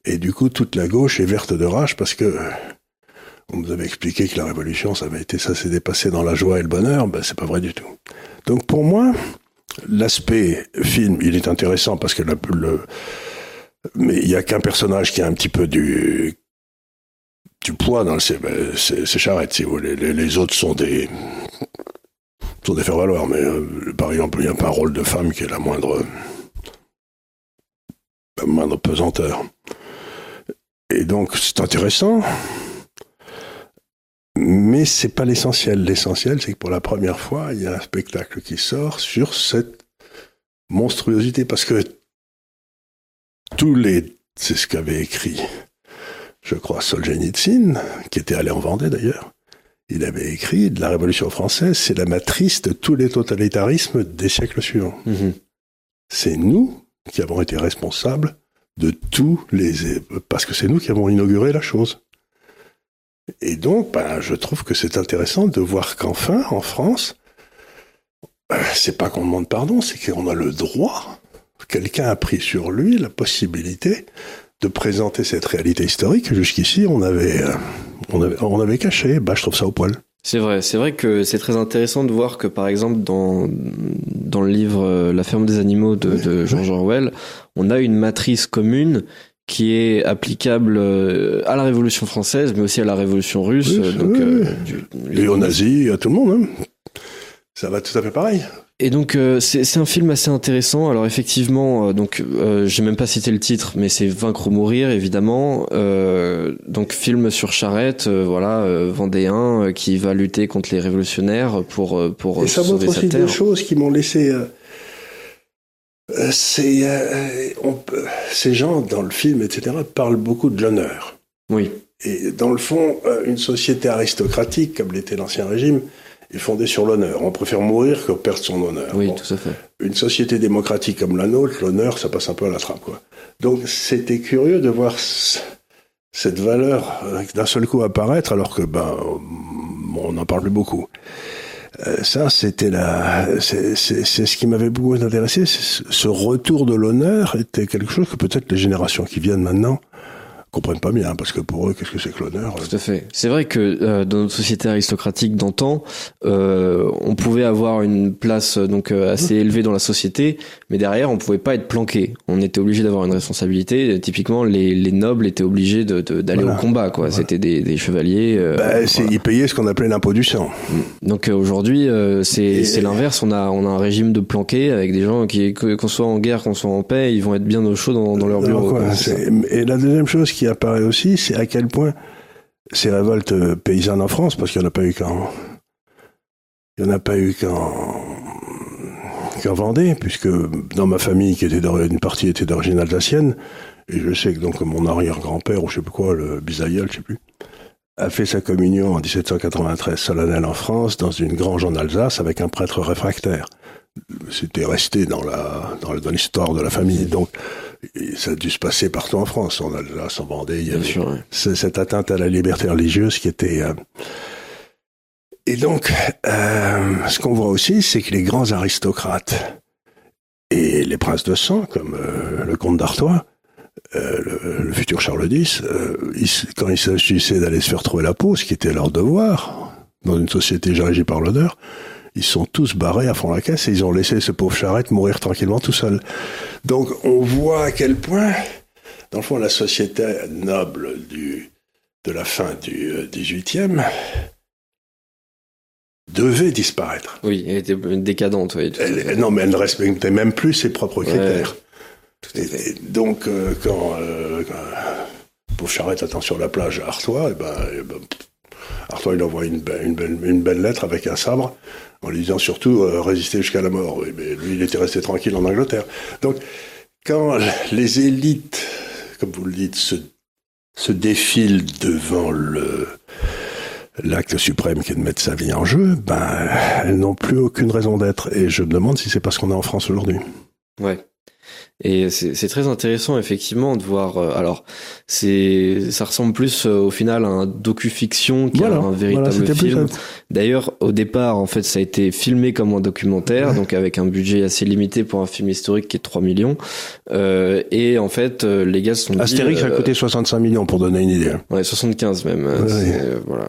Et du coup, toute la gauche est verte de rage parce que on nous avait expliqué que la révolution, ça avait été, ça s'est dépassé dans la joie et le bonheur. Ben, c'est pas vrai du tout. Donc, pour moi, l'aspect film, il est intéressant parce que le, le mais il y a qu'un personnage qui a un petit peu du du poids dans ces, ben, charrettes, si vous voulez. Les, autres sont des sont des faire-valoir, mais euh, par exemple, il n'y a pas un rôle de femme qui est la moindre la moindre pesanteur. Et donc, c'est intéressant, mais c'est pas l'essentiel. L'essentiel, c'est que pour la première fois, il y a un spectacle qui sort sur cette monstruosité, parce que tous les, c'est ce qu'avait écrit je crois, Solzhenitsyn, qui était allé en Vendée d'ailleurs, il avait écrit de la Révolution française, c'est la matrice de tous les totalitarismes des siècles suivants. Mhm. C'est nous qui avons été responsables de tous les... parce que c'est nous qui avons inauguré la chose. Et donc, ben, je trouve que c'est intéressant de voir qu'enfin, en France, ben, c'est pas qu'on demande pardon, c'est qu'on a le droit, quelqu'un a pris sur lui la possibilité de présenter cette réalité historique jusqu'ici on avait, euh, on avait, on avait caché. Bah, je trouve ça au poil. C'est vrai, c'est vrai que c'est très intéressant de voir que par exemple dans dans le livre euh, La ferme des animaux de, de George Orwell, on a une matrice commune qui est applicable euh, à la Révolution française, mais aussi à la Révolution russe. Oui, donc, oui, euh, oui. du- Et aux nazis, à tout le monde. Hein. Ça va tout à fait pareil. Et donc euh, c'est un film assez intéressant. Alors effectivement, euh, donc euh, j'ai même pas cité le titre, mais c'est Vaincre ou mourir évidemment. Euh, donc film sur charrette, voilà, vendéen qui va lutter contre les révolutionnaires pour pour Et ça sauver montre sa aussi terre. deux choses qui m'ont laissé. c'est, ces gens, dans le film, etc., parlent beaucoup de l'honneur. Oui, Et dans le fond, une société aristocratique, comme l'était l'Ancien Régime, est fondée sur l'honneur. On préfère mourir que perdre son honneur. oui, Bon. tout à fait. Une société démocratique comme la nôtre, l'honneur, ça passe un peu à la trappe. Quoi. Donc c'était curieux de voir cette valeur euh, d'un seul coup apparaître, alors que ben, on n'en parle plus beaucoup. Euh, ça, c'était la, c'est ce qui m'avait beaucoup intéressé. Ce retour de l'honneur était quelque chose que peut-être les générations qui viennent maintenant comprennent pas bien, parce que pour eux, qu'est-ce que c'est que l'honneur Tout à fait. C'est vrai que euh, dans notre société aristocratique d'antan, euh, on pouvait avoir une place euh, donc euh, assez élevée dans la société, mais derrière on pouvait pas être planqué. On était obligé d'avoir une responsabilité. Typiquement, les, les nobles étaient obligés de- de- d'aller Voilà. au combat. quoi. C'était des, des chevaliers. euh, Ben, c'est- voilà. Ils payaient ce qu'on appelait l'impôt du sang. Donc euh, aujourd'hui, euh, c'est l'inverse. On a on a un régime de planqué avec des gens qui qu'on soit en guerre, qu'on soit en paix, ils vont être bien au chaud dans, dans leur bureau. quoi, et la deuxième chose qui apparaît aussi, c'est à quel point ces révoltes paysannes en France, parce qu'il n'y en a pas eu qu'en, il a pas eu qu'en, Vendée, puisque dans ma famille, qui était était d'origine alsacienne, et je sais que donc mon arrière-grand-père, ou je sais plus quoi, le bisaïeul, je sais plus, a fait sa communion en 1793 solennelle en France, dans une grange en Alsace, avec un prêtre réfractaire. C'était resté dans la, dans l'histoire de la famille. Donc, ça a dû se passer partout en France, en Alsace, en Vendée. Il y avait sûr. cette atteinte à la liberté religieuse qui était. euh, Et donc, euh, ce qu'on voit aussi, c'est que les grands aristocrates et les princes de sang, comme euh, le comte d'Artois, le, le futur Charles X, ils- quand il s'agissait d'aller se faire trouver la peau, ce qui était leur devoir, dans une société régie par l'honneur, ils sont tous barrés à fond la caisse et ils ont laissé ce pauvre charrette mourir tranquillement tout seul. Donc on voit à quel point, dans le fond, la société noble du, de la fin du euh, 18e devait disparaître. Oui, elle était décadente. Oui, Elle- non, mais elle ne respectait même plus ses propres critères. Et, et donc, euh, quand, euh, quand pauvre charrette attend sur la plage à Artois, et ben, et ben, Artois, il envoie une, be- une, belle, lettre avec un sabre en lui disant surtout euh, résister jusqu'à la mort. Mais lui, il était resté tranquille en Angleterre. Donc, quand les élites, comme vous le dites, se, défilent devant l'acte suprême qui est de mettre sa vie en jeu, ben, elles n'ont plus aucune raison d'être. Et je me demande si c'est parce qu'on est en France aujourd'hui. Ouais. Et c'est très intéressant effectivement de voir. euh, alors, c'est ça ressemble plus euh, au final à un docu-fiction qu'à Voilà, un voilà, véritable plus film. D'ailleurs, au départ, en fait, ça a été filmé comme un documentaire, Ouais. donc avec un budget assez limité pour un film historique qui est de 3 millions. Euh, et en fait, euh, les gars se sont dit, Astérix a euh, coûté 65 millions pour donner une idée. Ouais, 75 même. euh, Ouais. voilà.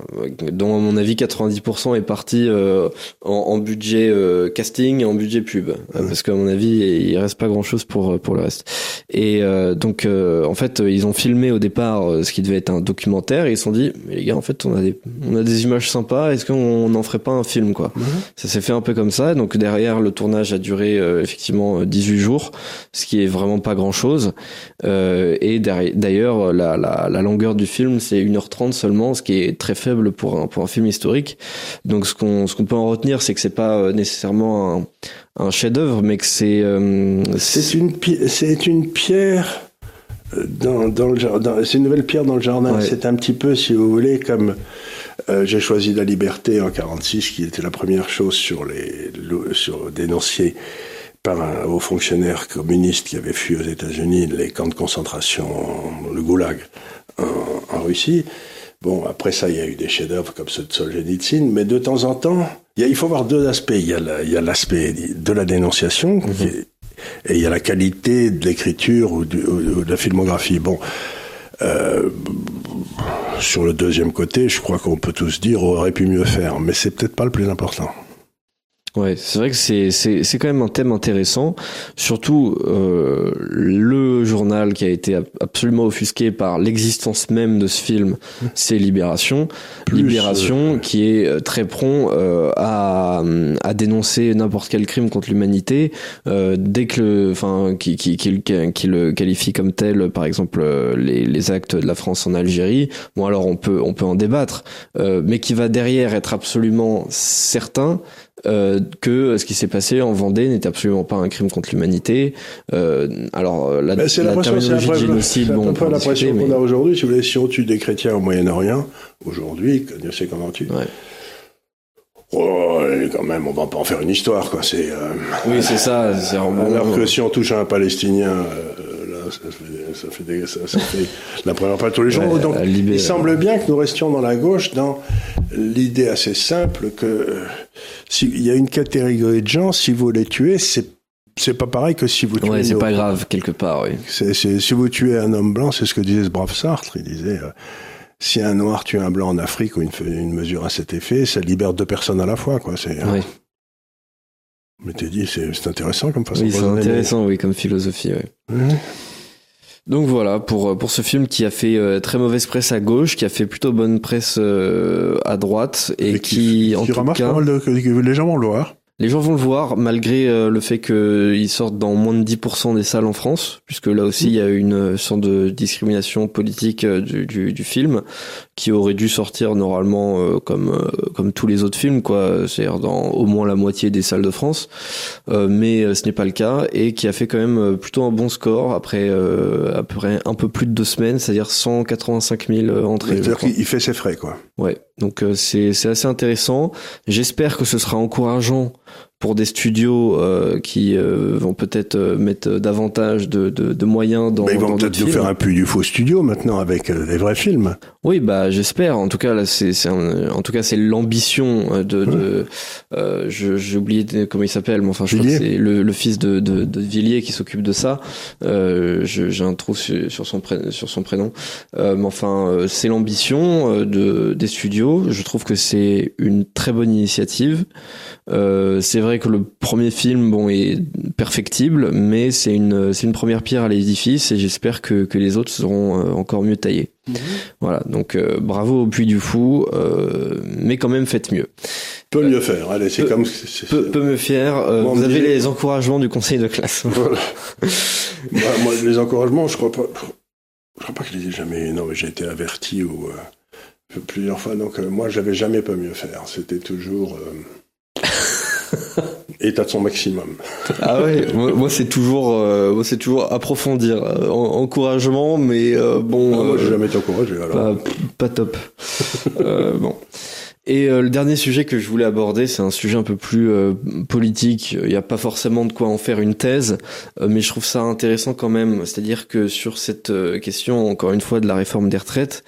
Dont à mon avis 90% est parti euh, en, en budget euh, casting et en budget pub, parce qu'à mon avis il reste pas grand chose pour pour le reste. Et euh, donc euh, en fait ils ont filmé au départ euh, ce qui devait être un documentaire et ils se sont dit mais les gars en fait on a des on a des images sympas est-ce qu'on n'en ferait pas un film quoi. Ça s'est fait un peu comme ça. Donc derrière, le tournage a duré euh, effectivement euh, 18 jours, ce qui est vraiment pas grand-chose. Euh, et d'ailleurs, la, la, la longueur du film, c'est 1h30 seulement, ce qui est très faible pour un, pour un film historique. Donc ce qu'on ce qu'on peut en retenir, c'est que c'est pas euh, nécessairement un, un chef-d'œuvre, mais que c'est euh, C'est une, pi- c'est une pierre euh, dans, dans le jardin. C'est une nouvelle pierre dans le jardin. Ouais. C'est un petit peu, si vous voulez, comme euh, j'ai choisi la liberté en 46, qui était la première chose sur les par un haut fonctionnaire communiste qui avait fui aux États-Unis les camps de concentration, le goulag en, en Russie. Bon, après ça, il y a eu des chefs-d'œuvre comme ceux de Solzhenitsyn, mais de temps en temps, il, faut voir deux aspects. Il y a la- l'aspect de la dénonciation qui est- et il y a la qualité de l'écriture ou, de la filmographie. Bon, Euh, sur le deuxième côté, je crois qu'on peut tous dire aurait pu mieux faire, mais c'est peut-être pas le plus important. Ouais, c'est vrai que c'est c'est c'est quand même un thème intéressant, surtout euh, le journal qui a été absolument offusqué par l'existence même de ce film, c'est Libération. Libération euh, qui est euh, très prompt euh, à à dénoncer n'importe quel crime contre l'humanité euh, dès que le enfin qui qui qui, le- qui le qualifie comme tel par exemple les les actes de la France en Algérie. Bon alors on peut on peut en débattre, euh, mais qui va derrière être absolument certain euh, que ce qui s'est passé en Vendée n'était absolument pas un crime contre l'humanité. Euh, alors la, c'est la l'impression, c'est terminologie de génocide, bon, peu on l'impression discuter, qu'on a aujourd'hui. Si vous voulez, si on tue des chrétiens au Moyen-Orient, aujourd'hui, Dieu sait comment on tue. Ouais. Oh, quand même, on va pas en faire une histoire, quoi. C'est, euh, Oui, c'est ça. Bon- alors que si on touche à un Palestinien, euh, ça fait, ça fait, des- ça, ça fait la première fois tous les jours. Ouais, Donc, il semble bien que nous restions dans la gauche dans l'idée assez simple que euh, s'il y a une catégorie de gens, si vous les tuez, c'est c'est pas pareil que si vous tuez Ouais, c'est pas grave quelque part, oui. Si vous tuez un homme blanc, c'est ce que disait ce brave Sartre. Il disait, euh, si un noir tue un blanc en Afrique ou une, une mesure à cet effet, ça libère deux personnes à la fois, quoi. C'est, Oui, Mais t'es dit, c'est, c'est intéressant comme façon oui c'est intéressant, oui, comme philosophie. Ouais. Mhm. Donc voilà pour pour ce film qui a fait euh, très mauvaise presse à gauche, qui a fait plutôt bonne presse euh, à droite et, qui, en qui tout remarque cas pas mal de, que, que les gens vont le voir. Malgré euh, le fait qu'ils sortent dans moins de 10% des salles en France, puisque là aussi il y a une euh, sorte de discrimination politique euh, du, du, du film qui aurait dû sortir normalement comme comme tous les autres films, quoi, c'est-à-dire dans au moins la moitié des salles de France, mais ce n'est pas le cas et qui a fait quand même plutôt un bon score après euh, à peu près un peu plus de deux semaines, c'est-à-dire 185 000 euh, entrées. C'est-à-dire qu'il il fait ses frais, quoi. Ouais, donc euh, c'est c'est assez intéressant. J'espère que ce sera encourageant pour des studios euh, qui euh, vont peut-être euh, mettre davantage de, de, de moyens dans, Mais ils vont peut-être nous faire un puits du faux studio maintenant avec euh, des vrais films. Oui, bah j'espère. En tout cas, là, c'est c'est un- en tout cas c'est l'ambition euh, de, de euh, je- j'ai oublié comment il s'appelle, mais enfin je crois que c'est le, le fils de, de, de Villiers qui s'occupe de ça. Euh, je- j'ai un trou sur, sur son pré- sur son prénom, Euh, mais enfin c'est l'ambition de des studios. Je trouve que c'est une très bonne initiative. Euh, c'est vrai que le premier film, bon, est perfectible, mais c'est une, c'est une première pierre à l'édifice et j'espère que, que les autres seront euh, encore mieux taillés. Voilà, donc euh, bravo au Puy du Fou, euh, mais quand même faites mieux. Peut mieux faire. Allez, c'est comme. c'est- c'est- Peu, peu me fier, euh, Bon, vous avez les encouragements du conseil de classe. Voilà. Bah, moi, les encouragements, je crois pas. Je crois pas que je les ai jamais. Non, mais j'ai été averti ou euh, plusieurs fois. Donc euh, moi, j'avais jamais pas mieux faire. C'était toujours état de son maximum. Ah ouais, moi, moi, c'est toujours, euh, moi c'est toujours approfondir, euh, en- encouragement, mais euh, bon. Ah, moi, j'ai euh, jamais été encouragé. Alors. pas, pas top. Euh, bon. Et euh, le dernier sujet que je voulais aborder, c'est un sujet un peu plus euh, politique. Il n'y a pas forcément de quoi en faire une thèse, euh, mais je trouve ça intéressant quand même. C'est-à-dire que sur cette euh, question, encore une fois, de la réforme des retraites,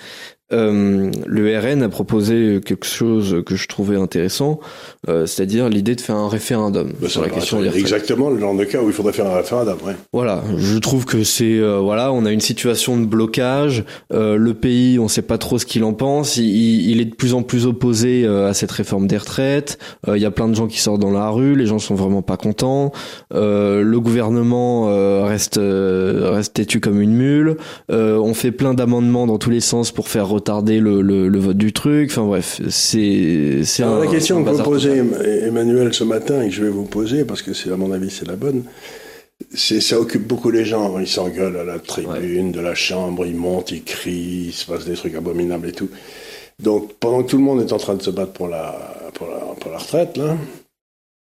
euh, le RN a proposé quelque chose que je trouvais intéressant, euh, c'est-à-dire l'idée de faire un référendum Bah, sur la question des. Exactement le genre de cas où il faudrait faire un référendum. Ouais. Voilà, je trouve que c'est euh, voilà, on a une situation de blocage. euh, le pays, on sait pas trop ce qu'il en pense. Il, il est de plus en plus opposé euh, à cette réforme des retraites. Euh, Il y a plein de gens qui sortent dans la rue. Les gens sont vraiment pas contents. Euh, le gouvernement euh, reste euh, reste têtu comme une mule. Euh, on fait plein d'amendements dans tous les sens pour faire retarder le, le, le vote du truc. Enfin bref, c'est c'est la question que vous posez. Emmanuel ce matin et que je vais vous poser parce que c'est à mon avis c'est la bonne. C'est ça occupe beaucoup les gens. Ils s'engueulent à la tribune de la chambre, ils montent, ils crient, il se passe des trucs abominables et tout. Donc pendant que tout le monde est en train de se battre pour la pour la, pour la retraite là,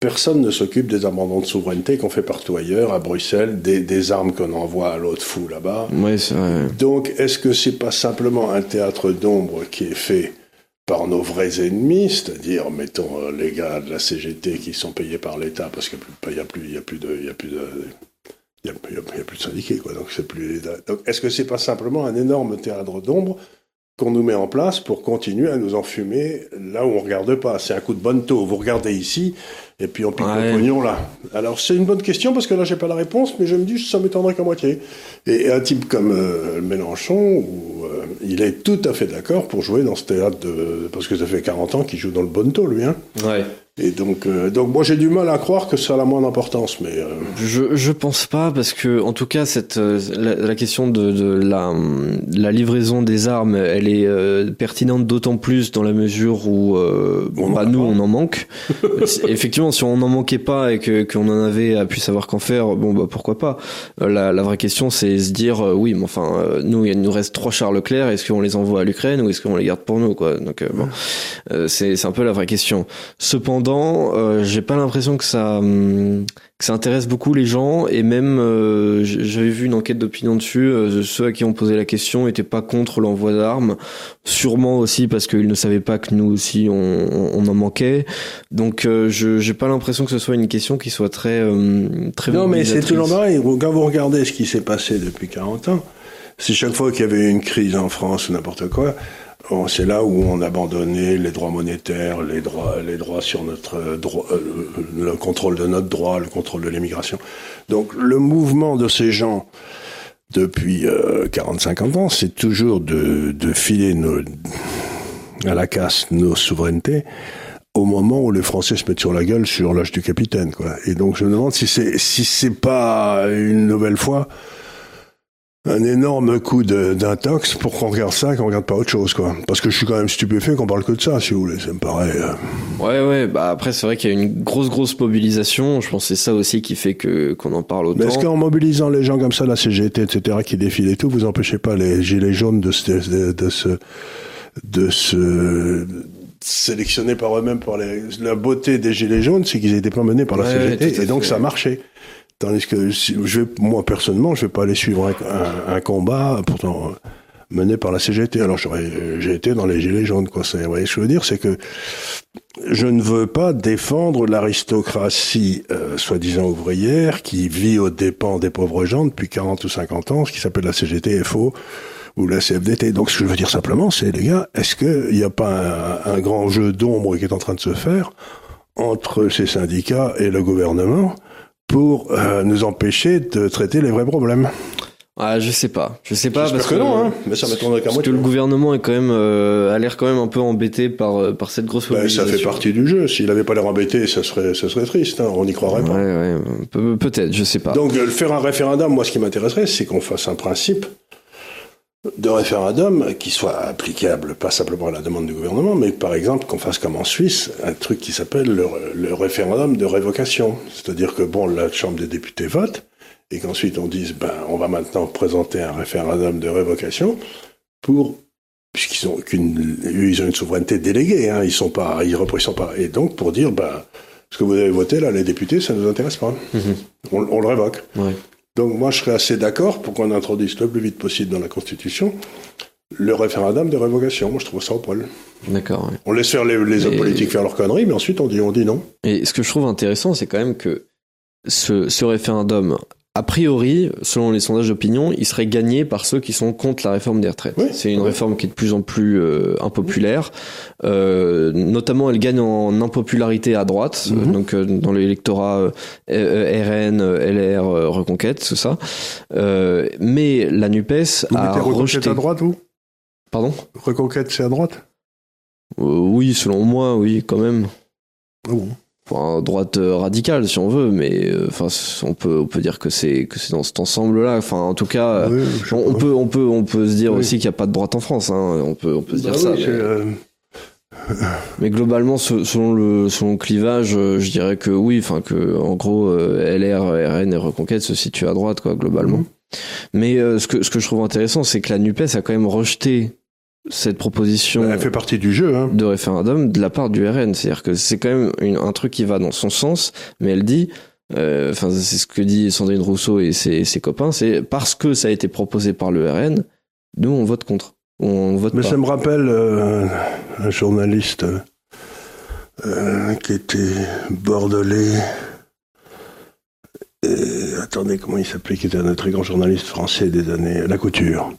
personne ne s'occupe des abandons de souveraineté qu'on fait partout ailleurs, à Bruxelles, des, des armes qu'on envoie à l'autre fou là-bas. Ouais, c'est vrai. Donc, est-ce que c'est pas simplement un théâtre d'ombre qui est fait par nos vrais ennemis, c'est-à-dire, mettons, euh, les gars de la CGT qui sont payés par l'État parce qu'il n'y a plus, il y a plus de, y a plus de, il y a, il y a- il y a plus de syndiqués, quoi. Donc, c'est plus l'État. Donc, est-ce que c'est pas simplement un énorme théâtre d'ombre qu'on nous met en place pour continuer à nous enfumer là où on regarde pas. C'est un coup de bonne taux. Vous regardez ici, et puis on pique le pognon là. Alors c'est une bonne question parce que là j'ai pas la réponse, mais je me dis ça m'étonnerait qu'à moitié. Et un type comme euh, Mélenchon, où, euh, il est tout à fait d'accord pour jouer dans ce théâtre de... parce que ça fait 40 ans qu'il joue dans le bonneteau lui. Hein. Ouais. Et donc, euh, donc moi j'ai du mal à croire que ça a la moindre importance, mais euh, je je pense pas parce que en tout cas cette euh, la, question de, de la la livraison des armes, elle est pertinente d'autant plus dans la mesure où bon, bah, nous on en manque. Effectivement, si on n'en manquait pas et que qu'on en avait à pu savoir qu'en faire, bon bah pourquoi pas. La, la vraie question c'est se dire oui, mais enfin nous il nous reste trois chars Leclerc, est-ce qu'on les envoie à l'Ukraine ou est-ce qu'on les garde pour nous quoi. Donc bon, c'est c'est un peu la vraie question. Cependant euh, j'ai pas l'impression que ça hum, que ça intéresse beaucoup les gens et même euh, j'avais vu une enquête d'opinion dessus. Euh, ceux à qui on posait la question étaient pas contre l'envoi d'armes, sûrement aussi parce qu'ils ne savaient pas que nous aussi on, on en manquait. Donc je j'ai pas l'impression que ce soit une question qui soit très hum, très. Non mais c'est toujours pareil. Quand vous regardez ce qui s'est passé depuis 40 ans, c'est chaque fois qu'il y avait une crise en France ou n'importe quoi, c'est là où on abandonnait les droits monétaires, les droits, les droits sur notre euh, euh, le contrôle de notre droit, le contrôle de l'immigration. Donc le mouvement de ces gens depuis 40-50 euh, ans, c'est toujours de, de filer nos, à la casse nos souverainetés au moment où les Français se mettent sur la gueule sur l'âge du capitaine, quoi. Et donc je me demande si c'est si c'est pas une nouvelle fois un énorme coup d'intox pour qu'on regarde ça, qu'on regarde pas autre chose, quoi. Parce que je suis quand même stupéfait qu'on parle que de ça, si vous voulez. Ça me paraît. Euh. Ouais, ouais. Bah après, c'est vrai qu'il y a une grosse, grosse mobilisation. Je pense que c'est ça aussi qui fait que qu'on en parle autant. Mais est-ce qu'en mobilisant les gens comme ça, la CGT, etc., qui défilent et tout, vous empêchez pas les gilets jaunes de se, de, de se, de se sélectionner par eux-mêmes par les, la beauté des gilets jaunes, c'est qu'ils étaient pas menés par la CGT et donc ça a marché. Tandis que je vais, moi personnellement, je vais pas aller suivre un, un, combat, pourtant euh, mené par la CGT. Alors j'ai été dans les gilets jaunes, quoi. Vous voyez ce que je veux dire, c'est que je ne veux pas défendre l'aristocratie euh, soi-disant ouvrière qui vit aux dépens des pauvres gens depuis 40 ou 50 ans, ce qui s'appelle la CGT FO ou la CFDT. Donc ce que je veux dire simplement, c'est les gars, est-ce qu'il n'y a pas un, un grand jeu d'ombre qui est en train de se faire entre ces syndicats et le gouvernement pour euh, nous empêcher de traiter les vrais problèmes. Ah, je sais pas, je sais pas parce que, non, hein. mais ça qu'à Parce que le gouvernement est quand même euh, a l'air quand même un peu embêté par euh, par cette grosse ben, ça fait partie du jeu. S'il avait pas l'air embêté, ça serait ça serait triste. Hein. On n'y croirait pas. Ouais, ouais, peut-être, je sais pas. Donc faire un référendum, moi, ce qui m'intéresserait, c'est qu'on fasse un principe de référendum qui soit applicable pas simplement à la demande du gouvernement, mais par exemple qu'on fasse comme en Suisse un truc qui s'appelle le, référendum de révocation. C'est-à-dire que bon, la Chambre des députés vote et qu'ensuite on dise ben on va maintenant présenter un référendum de révocation pour puisqu'ils ont qu'une ils ont une souveraineté déléguée, hein, ils sont pas ils représentent pas et donc pour dire ben ce que vous avez voté là les députés ça nous intéresse pas, mm-hmm. on, on, le révoque. Ouais. Donc moi, je serais assez d'accord pour qu'on introduise le plus vite possible dans la Constitution le référendum de révocation. Moi, je trouve ça au poil. D'accord. On laisse faire les, hommes politiques faire leurs conneries, mais ensuite on dit, on dit non. Et ce que je trouve intéressant, c'est quand même que ce, ce référendum a priori, selon les sondages d'opinion, il serait gagné par ceux qui sont contre la réforme des retraites. c'est une réforme qui est de plus en plus euh, impopulaire. Euh, notamment, elle gagne en impopularité à droite, mhm. donc euh, dans l'électorat RN, LR, Reconquête, tout ça. mais la Nupes vous a rejeté. à droite, vous? Pardon? Reconquête, c'est à droite? Oui, selon moi, oui, quand même. Ah bon enfin, droite euh, radicale si on veut, mais euh, enfin on peut on peut dire que c'est que c'est dans cet ensemble-là. Enfin en tout cas, on, peut on peut on peut se dire aussi qu'il n'y a pas de droite en France. Hein. On peut on peut se dire bah ça. Euh, mais... globalement, selon le selon le clivage, je dirais que oui, enfin que en gros LR, RN et Reconquête se situent à droite quoi globalement. Mhm. Mais ce que ce que je trouve intéressant, c'est que la Nupes a quand même rejeté cette proposition bah, elle fait partie du jeu hein. de référendum de la part du RN. C'est-à-dire que c'est quand même un truc qui va dans son sens, mais elle dit, euh, enfin c'est ce que dit Sandrine Rousseau et ses, ses copains, c'est parce que ça a été proposé par le RN, nous on vote contre. On vote mais ça me rappelle euh, un journaliste euh, qui était bordelais. Et, attendez, comment il s'appelait Qui était un très grand journaliste français des années La Couture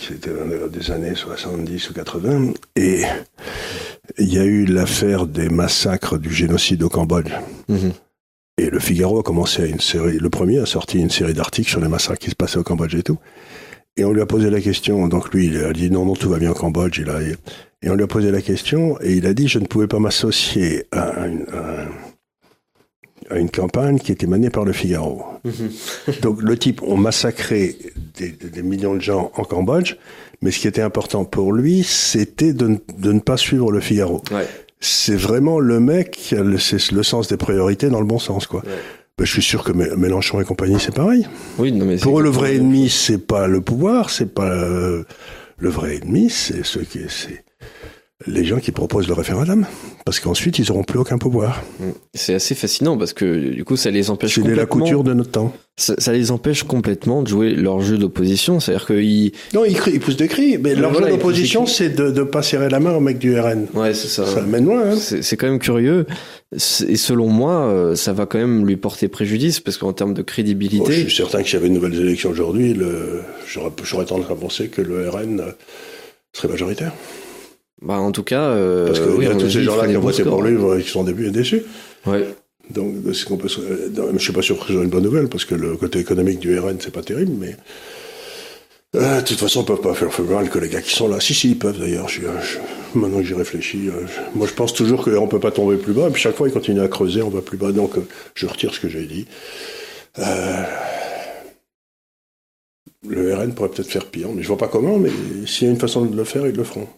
c'était des années 70 ou 80, et il y a eu l'affaire des massacres du génocide au Cambodge. Mhm. Et le Figaro a commencé une série, le premier a sorti une série d'articles sur les massacres qui se passaient au Cambodge et tout. Et on lui a posé la question, donc lui, il a dit non, non, tout va bien au Cambodge. Il a, et on lui a posé la question, et il a dit, je ne pouvais pas m'associer à, une campagne qui était menée par le Figaro. Mhm. donc le type, on massacré des, millions de gens en Cambodge, mais ce qui était important pour lui, c'était de, ne pas suivre le Figaro. C'est vraiment le mec, c'est le sens des priorités dans le bon sens, quoi. Ben, je suis sûr que Mélenchon et compagnie, c'est pareil. Oui, non, mais Pour eux, le vrai ennemi, c'est pas le pouvoir, c'est pas le, le vrai ennemi, c'est ce qui, c'est les gens qui proposent le référendum, parce qu'ensuite ils n'auront plus aucun pouvoir. C'est assez fascinant parce que du coup ça les empêche C'est la couture de notre temps. Ça, les empêche complètement de jouer leur jeu d'opposition, c'est-à-dire qu'ils non ils, ils, poussent des cris, mais leur jeu d'opposition c'est de ne pas serrer la main au mec du RN. Ouais c'est ça. Ça mène loin. Hein. C'est quand même curieux et selon moi euh, ça va quand même lui porter préjudice parce qu'en termes de crédibilité. je suis certain que s'il y avait de nouvelles élections aujourd'hui, j'aurais tendance à penser que le RN serait majoritaire. Bah, en tout cas. Euh, Parce que oui, y a tous ces gens-là qui ont voté pour lui, qui sont déçus. Ouais. Donc, c'est qu'on peut. Je suis pas sûr que ce soit une bonne nouvelle, parce que le côté économique du RN, c'est pas terrible, mais. Euh, de toute façon, ils peuvent pas faire mal que les gars qui sont là. Si, si, ils peuvent d'ailleurs. Je, maintenant que j'y réfléchis, euh, moi je pense toujours qu'on peut pas tomber plus bas. Et puis chaque fois, ils continuent à creuser, on va plus bas. Donc, je retire ce que j'ai dit. Euh, le RN pourrait peut-être faire pire, mais je vois pas comment. Mais s'il y a une façon de le faire, ils le feront.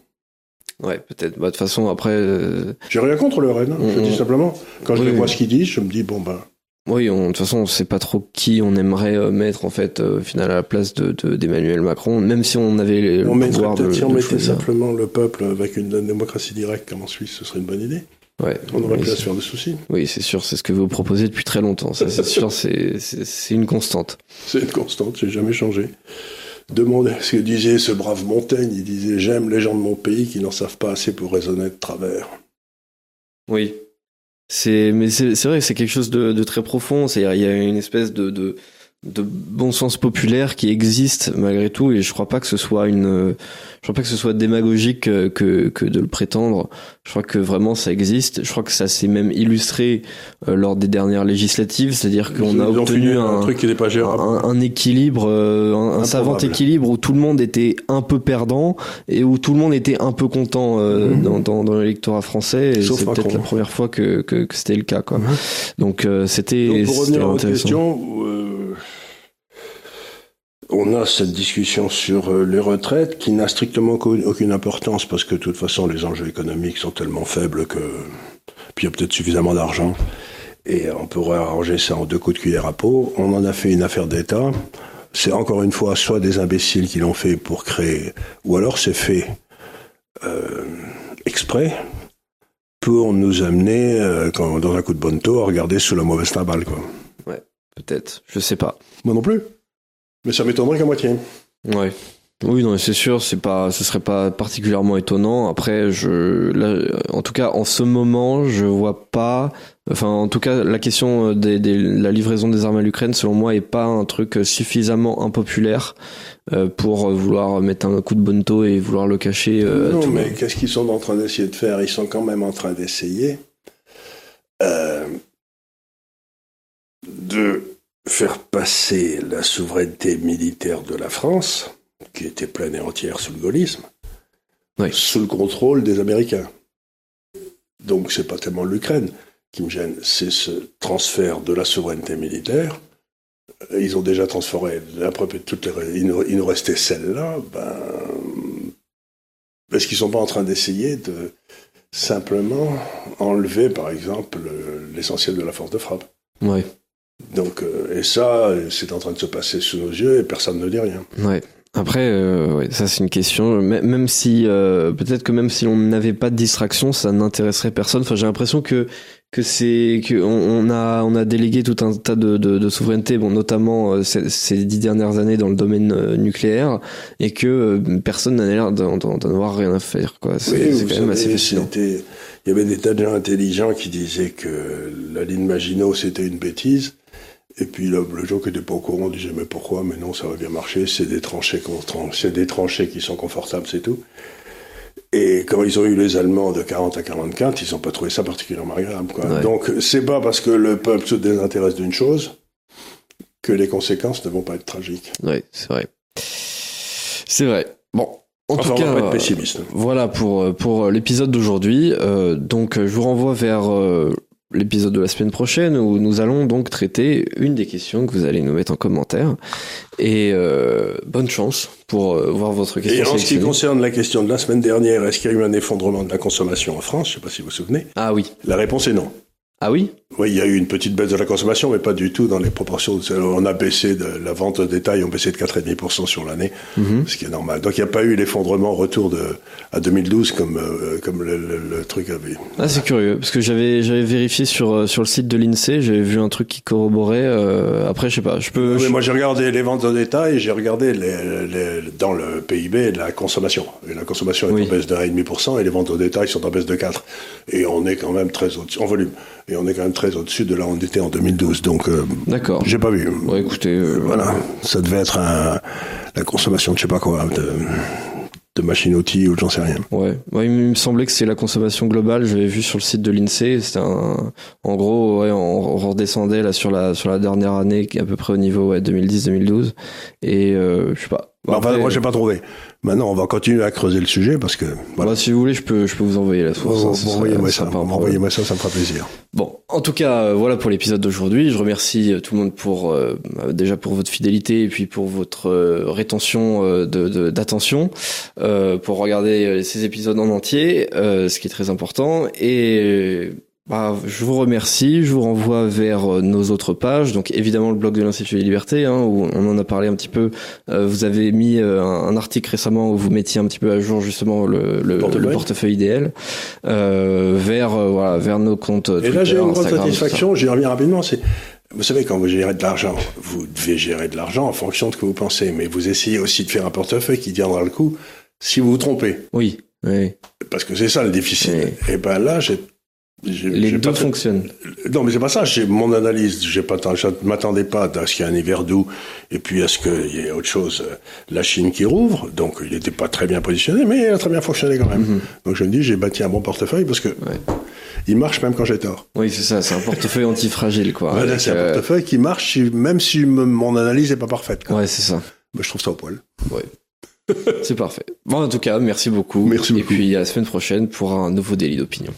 Ouais, peut-être. Bah, de toute façon, après. Euh... J'ai rien contre le Rennes. Je dis simplement. Quand je vois ce qu'ils disent, je me dis bon ben. Oui, de toute façon, on sait pas trop qui on aimerait euh, mettre en fait, euh, au final, à la place de d'Emmanuel Macron, même si on avait les, on le pouvoir de, si on mettait simplement le peuple avec une, démocratie directe comme en Suisse, ce serait une bonne idée. Ouais, on aurait plus à se faire de soucis. Oui, c'est sûr, c'est ce que vous proposez depuis très longtemps. Ça, c'est sûr, c'est une constante. C'est une constante, j'ai jamais changé demander ce que disait ce brave Montaigne. Il disait J'aime les gens de mon pays qui n'en savent pas assez pour raisonner de travers. Oui. C'est, mais c'est, vrai, c'est quelque chose de, très profond. C'est, il y a une espèce de bon sens populaire qui existe malgré tout et je crois pas que ce soit une je crois pas que ce soit démagogique que, que de le prétendre. Je crois que vraiment ça existe. Je crois que ça s'est même illustré euh, lors des dernières législatives c'est-à-dire qu'on a obtenu un, truc qui pas un, équilibre euh, un, savant équilibre où tout le monde était un peu perdant et où tout le monde était un peu content euh, mhm. dans, dans, dans l'électorat français. Et c'est peut-être la première fois que, que, que c'était le cas quoi. Mhm. donc c'était pour revenir à votre question on a cette discussion sur euh, les retraites qui n'a strictement aucune importance parce que de toute façon les enjeux économiques sont tellement faibles que puis il y a peut-être suffisamment d'argent et on pourrait arranger ça en deux coups de cuillère à peau. On en a fait une affaire d'État. C'est encore une fois soit des imbéciles qui l'ont fait pour créer, ou alors c'est fait euh, exprès pour nous amener euh, dans un coup de bonne taux à regarder sous la mauvaise balle quoi. Ouais, peut-être. Je sais pas. Moi non plus. Mais ça m'étonnerait qu'à moitié. Ouais. Oui, non, c'est sûr, c'est pas, ce serait pas particulièrement étonnant. Après, je, là, en tout cas, en ce moment, je vois pas. Enfin, en tout cas, la question de la livraison des armes à l'Ukraine, selon moi, est pas un truc suffisamment impopulaire euh, pour vouloir mettre un coup de bonneto et vouloir le cacher. Euh, non, mais qu'est-ce qu'ils sont en train d'essayer de faire? Ils sont quand même en train d'essayer euh, de faire passer la souveraineté militaire de la France, qui était pleine et entière sous le gaullisme, sous le contrôle des Américains. Donc c'est pas tellement l'Ukraine qui me gêne, c'est ce transfert de la souveraineté militaire. Ils ont déjà transféré toutes les, il nous, restait celle-là. Ben, est-ce qu'ils sont pas en train d'essayer de simplement enlever, par exemple, l'essentiel de la force de frappe Oui. Donc, euh, et ça, c'est en train de se passer sous nos yeux et personne ne dit rien. Ouais. Après, euh, ouais, ça c'est une question. Même si, euh, peut-être que même si on n'avait pas de distraction, ça n'intéresserait personne. Enfin, j'ai l'impression que que c'est que on, a on a délégué tout un tas de, de, de souveraineté, bon notamment euh, ces, dix dernières années dans le domaine euh, nucléaire, et que euh, personne n'a l'air d'en avoir rien à faire. Quoi. C'est quand même assez fascinant. Il y avait des tas de gens intelligents qui disaient que la ligne Maginot c'était une bêtise Et puis le, le jour qui n'était pas au courant, on disait mais pourquoi? Mais non, ça va bien marcher. C'est des tranchées, c'est des tranchées qui sont confortables, c'est tout. Et quand ils ont eu les Allemands de 40 à 44, ils n'ont pas trouvé ça particulièrement agréable. Quoi. Ouais. Donc c'est pas parce que le peuple se désintéresse d'une chose que les conséquences ne vont pas être tragiques. Oui, c'est vrai. C'est vrai. Bon, en enfin, tout on cas, va pas être pessimiste. voilà pour pour l'épisode d'aujourd'hui. Euh, donc, je vous renvoie vers euh, l'épisode de la semaine prochaine où nous allons donc traiter une des questions que vous allez nous mettre en commentaire. Et euh, bonne chance pour euh, voir votre question. Et en ce qui concerne la question de la semaine dernière, est-ce qu'il y a eu un effondrement de la consommation en France? Je ne sais pas si vous vous souvenez. Ah oui. La réponse est non. Ah oui? Oui, il y a eu une petite baisse de la consommation, mais pas du tout dans les proportions. On a baissé de la vente de détail, on baissé de 4,5% sur l'année, Mhm. ce qui est normal. Donc il n'y a pas eu l'effondrement retour de à 2012 comme euh, comme le, le- le truc avait. Ah c'est curieux parce que j'avais j'avais vérifié sur euh, sur le site de l'Insee, j'avais vu un truc qui corroborait. euh, après, je sais pas. Je peux. Oui, je- moi j'ai regardé les ventes de détail et j'ai regardé les, les- dans le PIB la consommation. Et la consommation est Oui. en baisse de 1,5% et les ventes au détail sont en baisse de 4. Et on est quand même très au en volume. Et on est quand même très au-dessus de là où on était en 2012. Donc euh, D'accord. j'ai pas vu. Ouais, écoutez. euh, Voilà, ça devait être un, la consommation de je sais pas quoi, de, de machines-outils ou j'en sais rien. Ouais. ouais, il me semblait que c'est la consommation globale. J'avais vu sur le site de l'Insee. C'était un, en gros, ouais, on, redescendait là sur la sur la dernière année, qui est à peu près au niveau ouais, 2010-2012. Et euh, je sais pas. Bon, Enfin, moi j'ai pas trouvé. Maintenant, on va continuer à creuser le sujet parce que voilà. bah, si vous voulez, je peux je peux vous envoyer la source. hein, ce serait- Envoyez-moi ça, ça, ça me fera plaisir. En tout cas, euh, voilà pour l'épisode d'aujourd'hui. Je remercie euh, tout le monde pour euh, déjà pour votre fidélité et puis pour votre rétention de- d'attention, pour regarder ces épisodes en entier, ce qui est très important. Et bah, je vous remercie. Je vous renvoie vers euh, nos autres pages. Donc évidemment le blog de l'Institut des Libertés, hein, où on en a parlé un petit peu. Euh, vous avez mis euh, un, un article récemment où vous mettiez un petit peu à jour justement le, le, Portefeuille. le portefeuille idéal euh, vers voilà vers nos comptes. Et Twitter, là, j'ai une grande satisfaction, j'y reviens rapidement, c'est, vous savez, quand vous gérez de l'argent, vous devez gérer de l'argent en fonction de ce que vous pensez, mais vous essayez aussi de faire un portefeuille qui tiendra le coup si vous vous trompez. Oui, oui. Parce que c'est ça le difficile. Et ben là, j'ai- Les deux pas fonctionnent. Non, mais c'est pas ça. J'ai mon analyse. J'ai pas, tant- je ne m'attendais pas à ce qu'il y ait un hiver doux et puis à ce qu'il y ait autre chose. La Chine qui rouvre, donc il n'était pas très bien positionné, mais il a très bien fonctionné quand même. Mhm. Donc je me dis, j'ai bâti un bon portefeuille parce que il marche même quand j'ai tort. Oui, c'est ça. C'est un portefeuille antifragile, quoi. Voilà, c'est un euh, portefeuille qui marche même si mon analyse n'est pas parfaite. quoi. Ouais, c'est ça. Mais je trouve ça au poil. C'est parfait. Bon, en tout cas, merci beaucoup. Merci Et beaucoup. puis à la semaine prochaine pour un nouveau délit d'opinion.